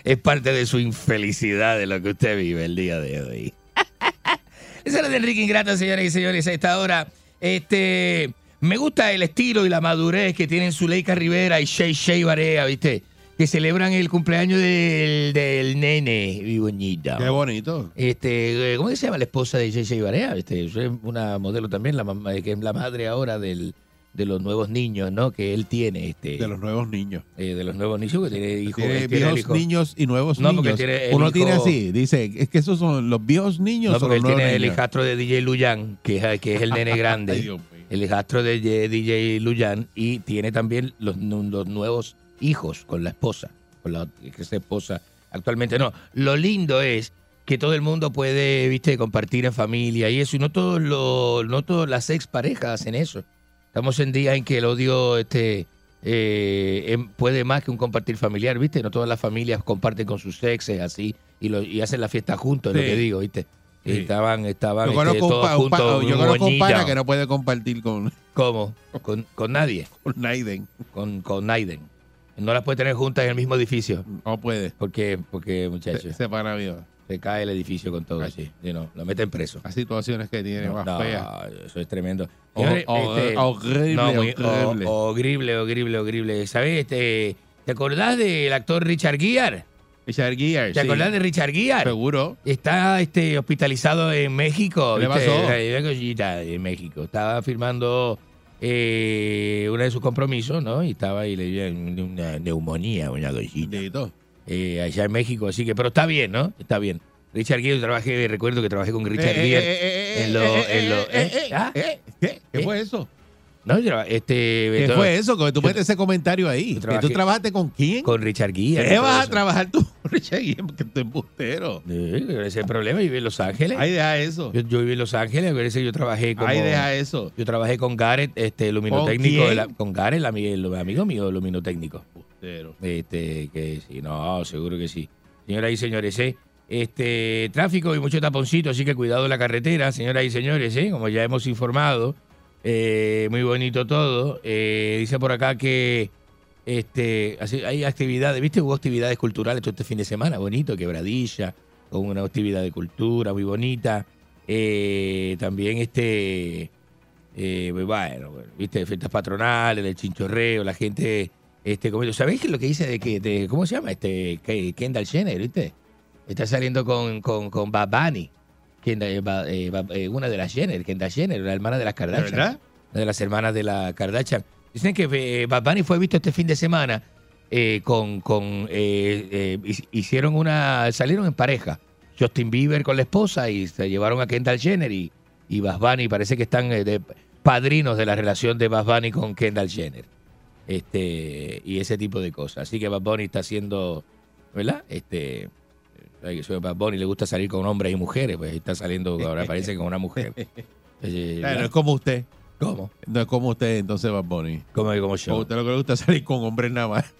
es parte de su infelicidad de lo que usted vive el día de hoy. [laughs] Esa es de Enrique Ingrata, señoras y señores, a esta hora. Este, me gusta el estilo y la madurez que tienen Zuleika Rivera y Shay Shay Barea, ¿viste? Que celebran el cumpleaños del, del nene, y. Qué bonito. Este, eh, ¿cómo que se llama la esposa de Shay Barea? Este, es una modelo también, la mamá, que es la madre ahora del, de los nuevos niños, ¿no? Que él tiene, este. De los nuevos niños. eh, de los nuevos niños que tiene hijos. Tiene tiene el viejos hijo- niños y nuevos No, porque niños. tiene el Uno hijo- tiene así, dice, es que esos son los viejos niños No, o porque los él nuevos tiene el hijastro de DJ Luyan, que es, que es el nene [laughs] grande. Ay, el hijastro de DJ Luyan y tiene también los, los nuevos hijos con la esposa, con la que es esposa actualmente. No, lo lindo es que todo el mundo puede, viste, compartir en familia y eso, y no todos los, no todas las exparejas hacen eso. Estamos en días en que el odio este eh, em- puede más que un compartir familiar, ¿viste? No todas las familias comparten con sus exes así y, lo, y hacen la fiesta juntos, es lo que digo, ¿viste? Sí. Estaban, estaban Yo este, conozco un todos pa- un pa- juntos. yo conozco un moñita. pana que no puede compartir con, ¿Cómo? Con, con nadie. [laughs] con Naiden. Con, con Naiden. No las puede tener juntas en el mismo edificio. No puede. ¿Por qué? Porque, Se, muchachos, se pana viva. se cae el edificio con todo así. You know, lo meten preso. Las situaciones que tiene No, más no, feas. eso es tremendo. O- Señores, o- este, horrible, no, muy- horrible. o- horrible, horrible, horrible. ¿Sabes? Este, ¿Te acordás del actor Richard Gere? Richard Gere, ¿Te sí. acordás de Richard Gere? Seguro. Está este, hospitalizado en México. ¿Qué pasó? En México. Estaba firmando eh, uno de sus compromisos, ¿no? Y estaba ahí, le dio una neumonía, una. Bendito. Eh, allá en México, así que, pero está bien, ¿no? Está bien. Richard Gere, yo trabajé, recuerdo que trabajé con Richard Eh, Gere eh, eh, eh, en lo, ¿Qué? ¿Qué ¿Eh? fue eso? No, yo este, ¿Qué fue eso? Que tú metes ese comentario ahí. yo ¿Que trabajé- tú trabajaste con quién? con Richard Gere. ¿Qué vas a trabajar tú con Richard Gere? Porque tú embustero. Sí, ese es el problema, yo viví en Los Ángeles. Ahí deja eso. Yo, yo viví en Los Ángeles, que yo trabajé como... Ahí deja eso. Yo trabajé con Gareth, este, luminotécnico. ¿Con de la- con Gareth, el amigo mío, luminotécnico. Embustero. Este, que sí, no, seguro que sí. Señoras y señores, ¿eh? Este, tráfico y mucho taponcito, así que cuidado en la carretera, señoras y señores, ¿eh? Como ya hemos informado. Eh, muy bonito todo. Eh, dice por acá que este, hay actividades, ¿viste? Hubo actividades culturales todo este fin de semana, bonito, quebradilla, con una actividad de cultura muy bonita. Eh, también este, eh, bueno, viste, fiestas patronales, el chinchorreo, la gente, este, comiendo. ¿Sabéis lo que dice de que, de, cómo se llama? Este, Kendall Jenner, viste? Está saliendo con, con, con Bad Bunny. Kendall, eh, eh, eh, una de las Jenner, Kendall Jenner, la hermana de las Kardashian. verdad? Una de las hermanas de la Kardashian. Dicen que Bad Bunny fue visto este fin de semana eh, con, con eh, eh, hi- hicieron una, salieron en pareja. Justin Bieber con la esposa y se llevaron a Kendall Jenner y, y Bad Bunny parece que están de padrinos de la relación de Bad Bunny con Kendall Jenner. Este, y ese tipo de cosas. Así que Bad Bunny está haciendo, ¿verdad? Este, que a Bad Bunny le gusta salir con hombres y mujeres, pues está saliendo ahora parece con una mujer. [laughs] Eh, Claro, no es como usted. ¿Cómo? No es como usted, entonces, Bad Bunny. Como, como yo. usted lo que le gusta salir con hombres nada más.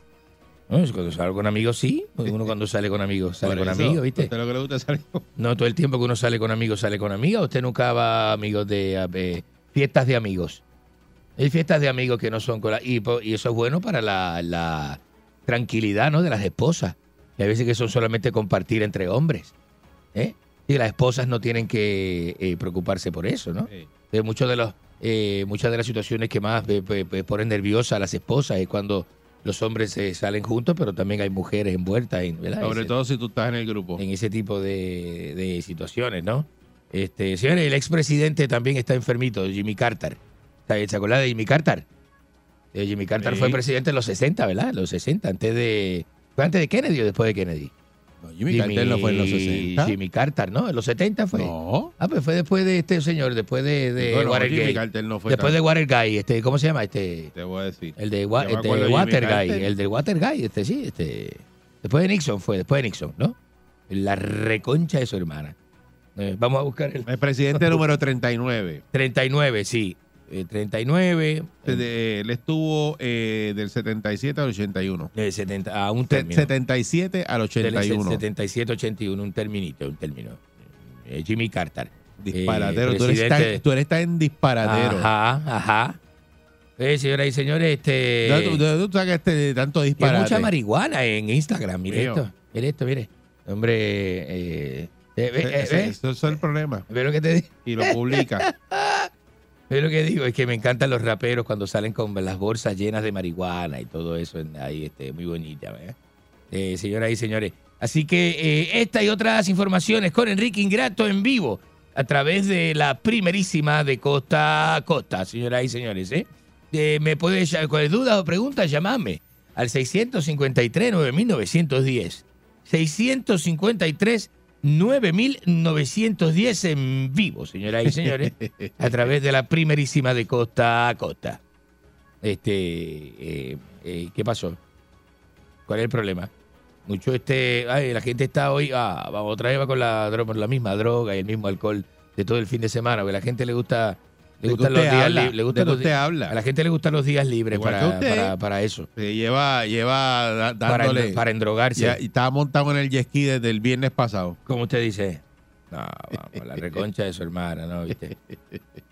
No, cuando salgo con amigos, sí. Uno cuando sale con amigos, sale con eso, amigos, ¿viste? usted lo que le gusta salir con... No todo el tiempo que uno sale con amigos, sale con amigas. Usted nunca va a amigos de eh, fiestas de amigos. Hay fiestas de amigos que no son con la- y eso es bueno para la, la tranquilidad ¿no? de las esposas. Y hay veces que son solamente compartir entre hombres. ¿eh? Y las esposas no tienen que eh, preocuparse por eso, ¿no? Muchos de los, eh, muchas de las situaciones que más eh, eh, eh, ponen nerviosas a las esposas es cuando los hombres salen juntos, pero también hay mujeres envueltas en, ¿verdad? Sobre Ese- todo si tú estás en el grupo. en ese tipo de, de situaciones, ¿no? Este, señores, el expresidente también está enfermito, Jimmy Carter. ¿Se acuerdan de Jimmy Carter? Jimmy Carter Sí. fue presidente en los 60, ¿verdad? Los 60, antes de... ¿Fue antes de Kennedy o después de Kennedy? No, Jimmy Carter no fue en los 60. Jimmy Carter, ¿no? En los 70 fue. No. Ah, pues fue después de este señor, después de, de Bueno, Watergate. Jimmy Carter no fue después tan- de Watergate, este, ¿cómo se llama? Este, Te voy a decir. el de, Wa- este, Watergate, el de Watergate, este sí, este. Después de Nixon fue, después de Nixon, ¿no? La reconcha de su hermana. Eh, vamos a buscar el El presidente [laughs] número 39. 39, sí. Eh, 39, De- él estuvo eh, del 77 al 81. eh, 70, a un término. 77 al Del 81. 77, 81, un terminito, un término. Eh, Jimmy Carter. Disparadero. Eh, tú, eres tan, tú eres tan disparadero. Ajá, ajá. Eh, señoras y señores, este. ¿De dónde tú, de dónde tú sacas este tanto Hay disparate? mucha marihuana en Instagram, mire Mío. esto. Mire esto, mire. Hombre, eh, eh, eh, ve. Eso es el problema. Ve lo que te digo. Y lo publica. [laughs] Ve lo que digo, es que me encantan los raperos cuando salen con las bolsas llenas de marihuana y todo eso ahí, este, muy bonita, ¿verdad? Eh, señoras y señores. Así que eh, esta y otras informaciones con Enrique Ingrato en vivo a través de la primerísima de Costa a Costa, señoras y señores. ¿eh? Eh, me puede, con dudas o preguntas, llamarme al 653-9910. 653-9910 en vivo, señoras y señores, [laughs] a través de la primerísima de Costa a Costa. Este, eh, eh, ¿qué pasó? ¿Cuál es el problema? Mucho este, ay, la gente está hoy, ah, otra vez va con la, con la misma droga y el mismo alcohol de todo el fin de semana, porque a la gente le gusta, le ¿De gustan los días libres, le ¿De gustan qué los usted di- habla? a la gente le gustan los días libres para, usted. para, para eso. Se lleva, lleva Para para endrogarse. Ya- y estaba montado en el jet ski desde el viernes pasado. ¿Cómo usted dice? No, vamos, la reconcha de su hermana, ¿no? ¿Viste?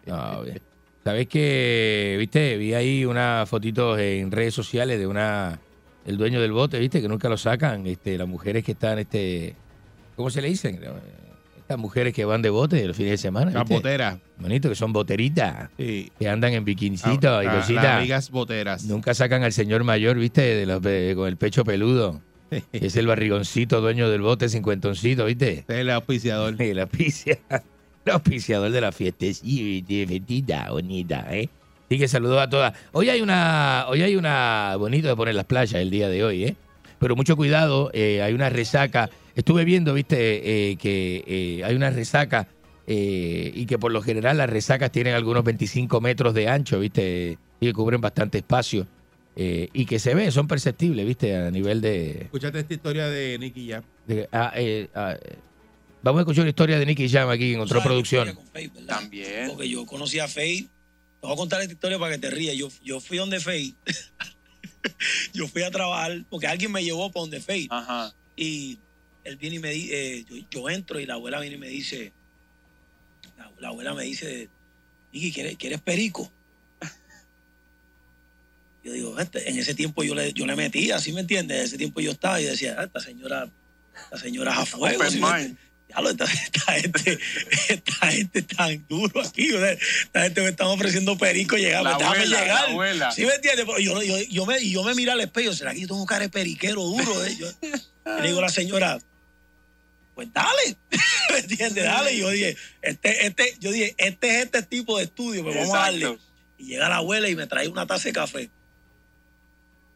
No, bien. ¿Sabes qué? ¿Viste? Vi ahí unas fotitos en redes sociales de una el dueño del bote, ¿viste? Que nunca lo sacan, este, las mujeres que están, este, ¿cómo se le dicen? Estas mujeres que van de bote los fines de semana. Las ¿viste? boteras. Bonito, que son boteritas. Sí. Que andan en bikinicito Ah, y ah, cositas. Las amigas boteras. Nunca sacan al señor mayor, ¿viste? De los, de- con el pecho peludo. es el barrigoncito dueño del bote cincuentoncito, ¿viste? Es el auspiciador. [laughs] El, auspicia- el auspiciador de la fiesta. Sí, divertida, bonita, ¿eh? Así que saludos a todas. Hoy hay una, hoy hay una, bonito de poner las playas el día de hoy, ¿eh? Pero mucho cuidado, eh, hay una resaca. Estuve viendo, viste, eh, que eh, hay una resaca eh, y que por lo general las resacas tienen algunos 25 metros de ancho, viste, y que cubren bastante espacio. eh, y que se ven, son perceptibles, viste, a nivel de, Escúchate esta historia de Nicky Jam. de- ah, eh, ah, vamos a escuchar la historia de Nicky Jam aquí en otra producción. También. Porque yo conocí a Faye. Te voy a contar esta historia para que te rías. Yo, yo fui donde Faye. [laughs] yo fui a trabajar porque alguien me llevó para donde Faye. Y él viene y me dice, yo, yo entro y la abuela viene y me dice, la, la abuela me dice, Nicky, ¿quieres, ¿quieres perico? Yo digo, "Este", en ese tiempo yo le, yo le metí, así me entiendes. En ese tiempo yo estaba y decía, "Ah, esta señora, esta señora es a fuego. ¿sí me entiendes? Diablo, esta, esta gente, esta gente tan duro aquí. o sea, esta gente me está ofreciendo perico llegar. La déjame abuela, llegar. la abuela. ¿Sí me entiendes? Pero yo, yo, yo me, y yo me miro al espejo. ¿Será que yo tengo cara de periquero duro? eh? Yo le digo a la señora, pues dale. [laughs] ¿Me entiendes? Dale. Y yo dije, este, este, yo dije, este es este tipo de estudio, pues vamos a darle. Y llega la abuela y me trae una taza de café.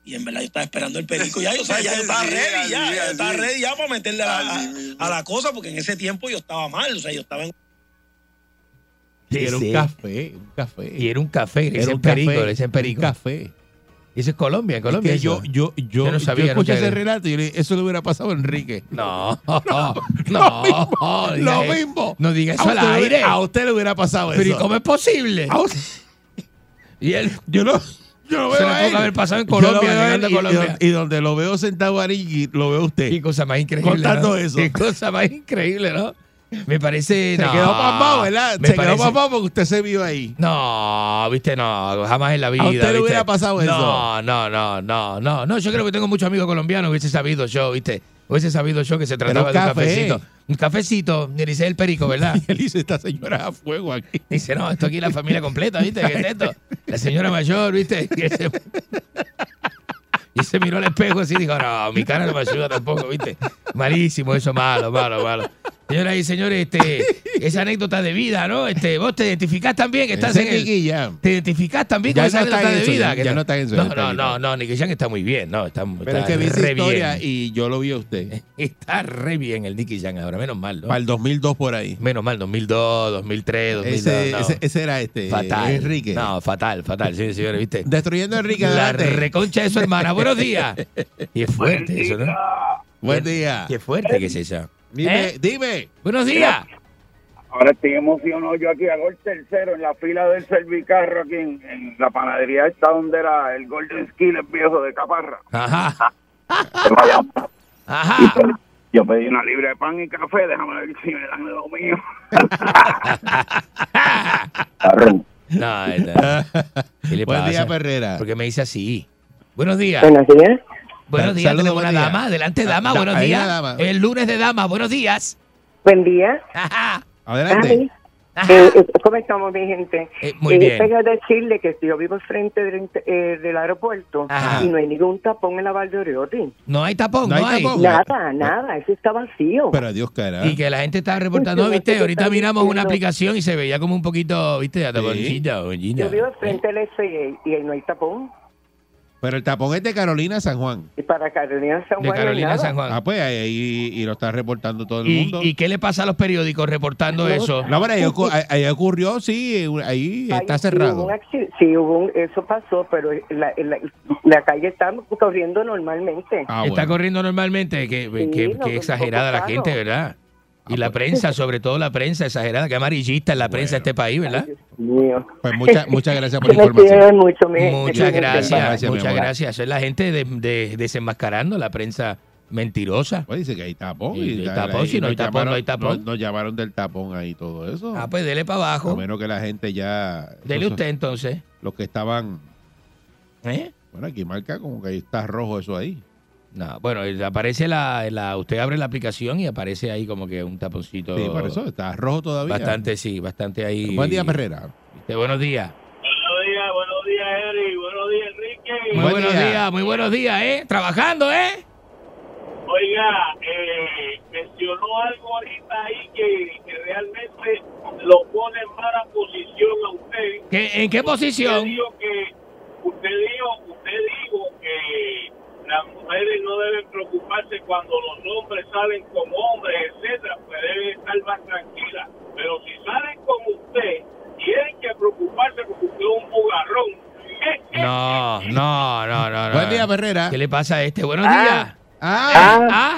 Y en verdad yo estaba esperando el perico ya, yo, o sea, ya yo estaba [laughs] Sí, ready, ya, yo estaba ready ya para meterle a a- a la cosa, porque en ese tiempo yo estaba mal, o sea, yo estaba en... Sí, era un café, un café. Y era un café, le Era dicen perico, le dicen un perico. café. Eso es Colombia, en Colombia. Es que yo, eso. yo, yo, Yo no sabía, yo escuché ese relato y yo le dije, eso le hubiera pasado a Enrique. [laughs] No, no, [laughs] no, lo diga eso. mismo. No diga eso al le- aire. A usted le hubiera pasado Pero ¿y eso. cómo es posible? A usted- [laughs] Y él, yo no, yo no Se veo le tuvo él. que haber pasado en lo Colombia, él a y Colombia. donde- Y, donde lo veo sentado a lo veo usted. Qué cosa más increíble. Contando ¿no? eso. Qué cosa más increíble, ¿no? Me parece. Se no, quedó pasmado, ¿verdad? Se quedó parece- pasmado porque usted se vio ahí. No, viste, no, jamás en la vida. usted le hubiera pasado eso? No, no, no, no, no, no. Yo creo que tengo muchos amigos colombianos. Hubiese sabido yo, ¿viste? Hubiese sabido yo que se trataba de un cafecito. Un cafecito, ni dice el perico, ¿verdad? [laughs] Y él dice, esta señora a fuego aquí. Dice, no, esto aquí es la familia completa, ¿viste? ¿Qué es esto? La señora mayor, ¿viste? Y se miró al espejo así y dijo, no, mi cara no me ayuda tampoco, ¿viste? Malísimo eso, malo, malo, malo. Señoras y señores, este, [laughs] esa anécdota de vida, ¿no? Este, vos te identificás también que estás Ese en el... Nicky Jam. Te identificás también Ya con esa no anécdota de eso, vida. ya- que ya no está en eso, No, no, no, no, Nicky Jam está muy bien, ¿no? Está, Pero es está que vi esa re historia bien. y yo lo vi a usted. [laughs] Está re bien el Nicky Jam ahora, menos mal, ¿no? Para el 2002 por ahí. Menos mal, 2002, 2003, 2002. Ese, no. ese, ese era este, Fatal. Enrique. No, fatal, fatal, sí, señores, ¿viste? Destruyendo a Enrique. La adelante. reconcha de su hermana. Buenos días. [laughs] Y es fuerte eso, ¿no? Buen día. Qué fuerte que es eso. Dime, ¿Eh? dime. Buenos días. Ahora estoy emocionado yo aquí a gol tercero en la fila del servicarro aquí en, en la panadería esta donde era el Golden Skillet viejo de Caparra. Ajá. Ajá. Yo pedí una libra de pan y café, déjame ver si me dan lo mío. [laughs] No, no. [laughs] ¿Qué le Buen pasa? día, Perrera. Porque me dice así. Buenos días. Buenos días. Buenos días, saludos, tenemos una buen día. dama. Adelante, dama, Da- buenos días. dama. El lunes de dama, buenos días. Buen día. Adelante. Eh, eh, ¿Cómo estamos, mi gente? Eh, muy Eh, bien. Vengo a decirle que yo vivo frente del, eh, del aeropuerto Ajá. y no hay ningún tapón en la Valdeoriotti. No hay tapón, No no, hay tapón. Nada, nada, eso está vacío. Pero adiós, cara. Y que la gente está reportando, Sí, sí, viste, sí, ahorita miramos una aplicación y se veía como un poquito, viste, de taponcita, bollina. Yo vivo frente al SIA y ahí no hay tapón. Pero el tapón es de Carolina San Juan. Y para Carolina San De Juan hay Carolina nada. San Juan. Ah, pues ahí y lo está reportando todo el ¿Y, mundo. y qué le pasa a los periódicos reportando eso? No, pero ahí, ocu- ahí- ahí ocurrió, sí, ahí Ahí está sí hubo cerrado. un Sí, hubo un- eso pasó, pero la, la, la calle está corriendo normalmente. Ah, Está corriendo normalmente, que, Sí, que- no, que un exagerada la gente. ¿verdad? Y la prensa, sobre todo la prensa exagerada, que amarillista es la prensa de este país, ¿verdad? Pues muchas muchas gracias por la [laughs] información. mucho, Muchas gracias, Gracias, muchas gracias. Eso es la gente de, de- desenmascarando la prensa mentirosa. Pues dice que hay tapón. Y y tapón, ahí si no hay tapón, llamaron- no hay tapón. Nos, nos llamaron del tapón ahí todo eso. Ah, pues dele para A abajo. menos que la gente ya... Dele esos- usted entonces. Los que estaban... ¿Eh? Bueno, aquí marca como que ahí está rojo eso ahí. No, bueno, y aparece la, la- usted abre la aplicación y aparece ahí como que un taponcito. Sí, por eso está rojo todavía. Bastante, sí, bastante ahí. Buen día, Perrera. Este, buenos días. Buenos días, buenos días, Eri. Buenos días, Enrique. Muy Buen buenos día. días, muy buenos días, ¿eh? Trabajando, ¿eh? Oiga, eh, mencionó algo ahorita ahí que, que realmente lo pone en mala posición a usted. ¿Qué- ¿En qué Usted posición? usted dijo, usted dijo que las mujeres no deben preocuparse cuando los hombres salen como hombres, etcétera, pues deben estar más tranquilas. Pero si salen como usted, tienen que preocuparse porque usted es un bugarrón. No, no, no, no. no. Buen día, Perrera. ¿Qué le pasa a este? Buenos Ah. días. Ah, ¿Ah? ah.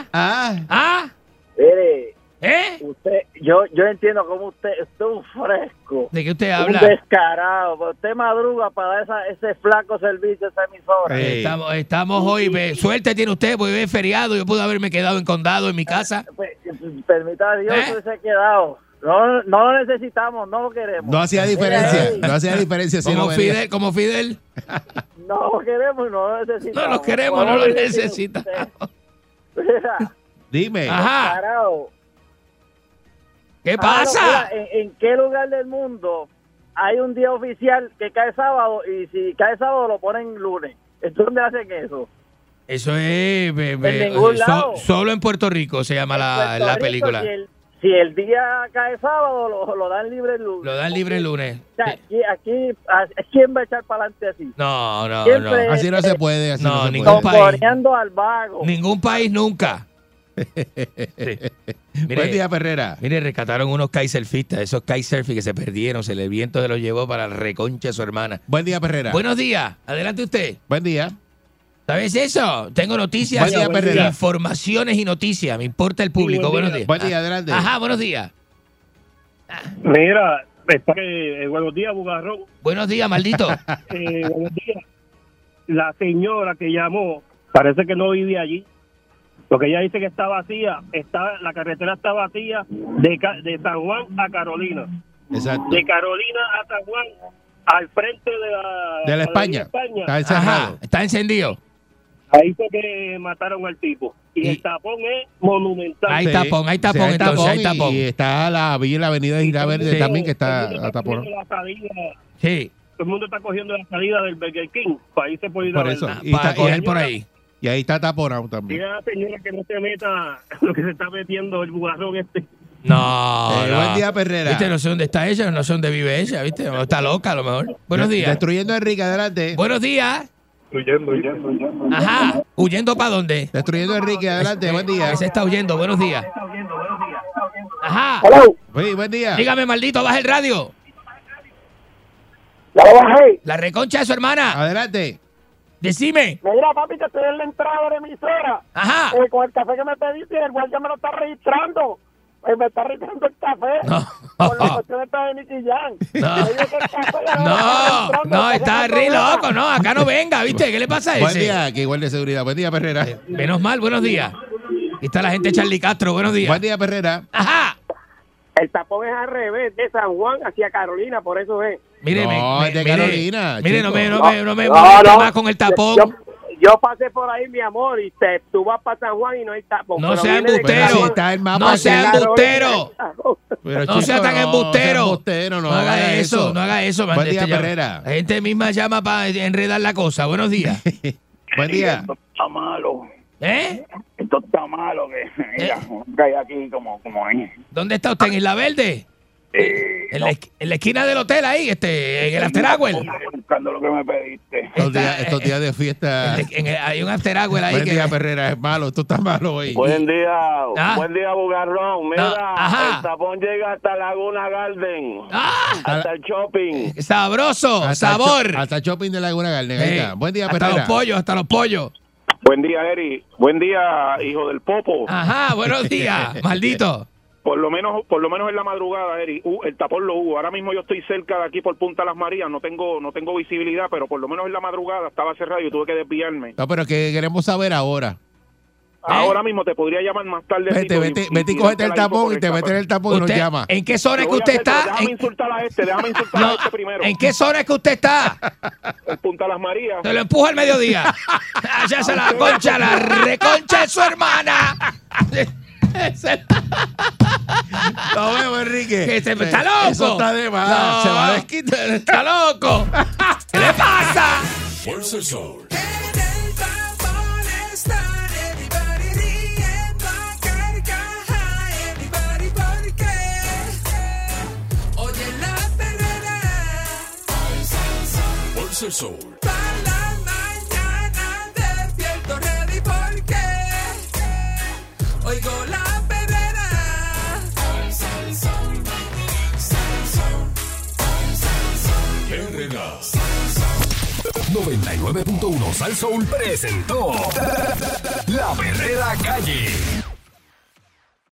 Yo, entiendo cómo usted, usted es un fresco. ¿De qué usted Un habla? descarado. pero Usted madruga para esa, ese flaco servicio esa emisora. Eh, Estamos, estamos hoy, suerte tiene usted, porque es feriado, yo pude haberme quedado en condado en mi casa. Pues, permita a Dios ¿Eh? que se ha quedado. No, no lo necesitamos, no lo queremos. No hacía diferencia. No hacía diferencia si no Como venía. Fidel, como Fidel. [laughs] No lo queremos, no lo necesitamos. No lo queremos, no lo necesitamos. Mira, Dime. Ajá. descarado. ¿Qué Claro, pasa? mira, ¿en, en qué lugar del mundo hay un día oficial que cae sábado y si cae sábado lo ponen lunes? ¿Dónde hacen eso? Eso es. ve- ve- En ningún so- lado. solo en Puerto Rico se llama la, la película. Si el, si el día cae sábado, lo, lo dan libre el lunes. Lo dan libre el lunes. O sea, aquí, aquí, a- ¿quién va a echar para adelante así? No, no, Siempre- no. Así no se puede. Así no, No, se ningún puede. país. Al vago. Ningún país nunca. [laughs] Buen día, Perrera. Mire, rescataron unos kaiserfistas, esos kaiserfi que se perdieron, se le el viento se los llevó para la reconcha de su hermana. Buen día, Perrera. Buenos días, adelante usted. Buen día. ¿Sabes eso? Tengo noticias, Buen día, Perrera. informaciones y noticias. Me importa el público. buen buenos día. días. Buen día, adelante. Ajá, buenos días. Mira, está que, eh, buenos días, bugarrón. Buenos días, maldito. [laughs] Eh, buenos días. La señora que llamó, parece que no vive allí. Lo que ella dice que está vacía, está la carretera está vacía de, de San Juan a Carolina. Exacto. De Carolina a San Juan, al frente de la, De la España. Está. Ajá, está encendido. Ahí fue que mataron al tipo. Y, el tapón es monumental. Hay tapón, hay tapón, Sí, hay entonces, hay y- tapón. Y está la villa y la avenida Isla Verde Sí. también que está a tapón. cogiendo la salida- Sí. Todo el mundo está cogiendo la salida del Burger King. Por ir Por eso. Y está- y- coger por ahí. Y ahí está taponado también. Dile a la señora que no se meta [laughs] lo que se está metiendo el bugarrón este. No, Eh, no. buen día, Perrera. ¿Viste? No sé dónde está ella, no sé dónde vive ella, ¿viste? O Está loca a lo mejor. Buenos días. Destruyendo a Enrique, adelante. Buenos días. Huyendo, huyendo, huyendo. Ajá. ¿Huyendo para dónde? Destruyendo a Enrique, adelante. Buen día. Se está huyendo. Buenos días. Ajá. Sí, buen día. Dígame, maldito, baja el radio. Lo bajé. La reconcha de su hermana. Adelante. Decime. Mira, papi, que estoy en la entrada de la emisora. Ajá. Eh, con el café que me pediste, el guardia me lo está registrando. Eh, me está registrando el café. No. Por la cuestión esta de Nicky Jam. No. No, no, está re loco, no, acá no venga, ¿viste? ¿Qué le pasa a Buen ese? día, que igual de seguridad. Buen día, Perrera. Menos mal, buenos días. Aquí está la gente Charlie Castro, buenos días. Buen día, Perrera. Ajá. El tapón es al revés, de San Juan hacia Carolina, por eso es. Mire, No, me- es de mire, Carolina, Mire, no me, no me, no me No, más con el tapón. Yo, yo pasé por ahí, mi amor, y te, tú vas para San Juan y no hay tapón. No sea embustero. San Juan. Está el mapa No sea embustero. Pero, No sea tan no, embustero. sea embustero, no, No haga eso, no haga eso. Buen día, este, Perrera. La gente misma llama para enredar la cosa. Buenos días. [laughs] Buen día. Está malo. ¿Eh? Esto está malo que mira, cae aquí como, como ahí. ¿Dónde está usted? ¿En Isla Verde? Eh, En la, en la esquina del hotel ahí, este, en el After Hour. buscando lo que me pediste. Estos días, estos días de fiesta. En el- en el- hay un After Hour ahí Buen que... día, Perrera. Es malo. Esto está malo hoy. Buen día, Ah. buen día, Bugarrón. Mira, ajá. el tapón llega hasta Laguna Garden, ¡Ah! hasta el shopping. Sabroso, Hasta sabor. el Hasta shopping de Laguna Garden. Ahí está. Buen día, hasta Perrera. los pollos, hasta los pollos. Buen día, Eri. Buen día, hijo del Popo. Ajá, buenos días, [laughs] maldito. Por lo menos, por lo menos en la madrugada, Eri, uh, el tapón lo hubo. Ahora mismo yo estoy cerca de aquí por Punta Las Marías, no tengo, no tengo visibilidad, pero por lo menos en la madrugada estaba cerrado y tuve que desviarme. No, pero que queremos saber ahora. Ahora mismo te podría llamar más tarde. Vete, vete, vete y cógete el tapón y te metes en el tapón y nos llama. ¿En qué zona es que usted está? Déjame ¿En, insultar a este, déjame insultar a este primero. en qué zona es que usted está? En Punta Las Marías. Se lo empuja al mediodía. Allá se la concha, la reconcha de su hermana. Lo vemos, Enrique. Que se- está loco. Eso está de más. No. Se va a desquitar. Está loco. [laughs] ¿Qué le pasa? El sol. para la mañana despierto ready porque oigo la perrera. 99.1 Sal Soul presentó La Verdadera Calle.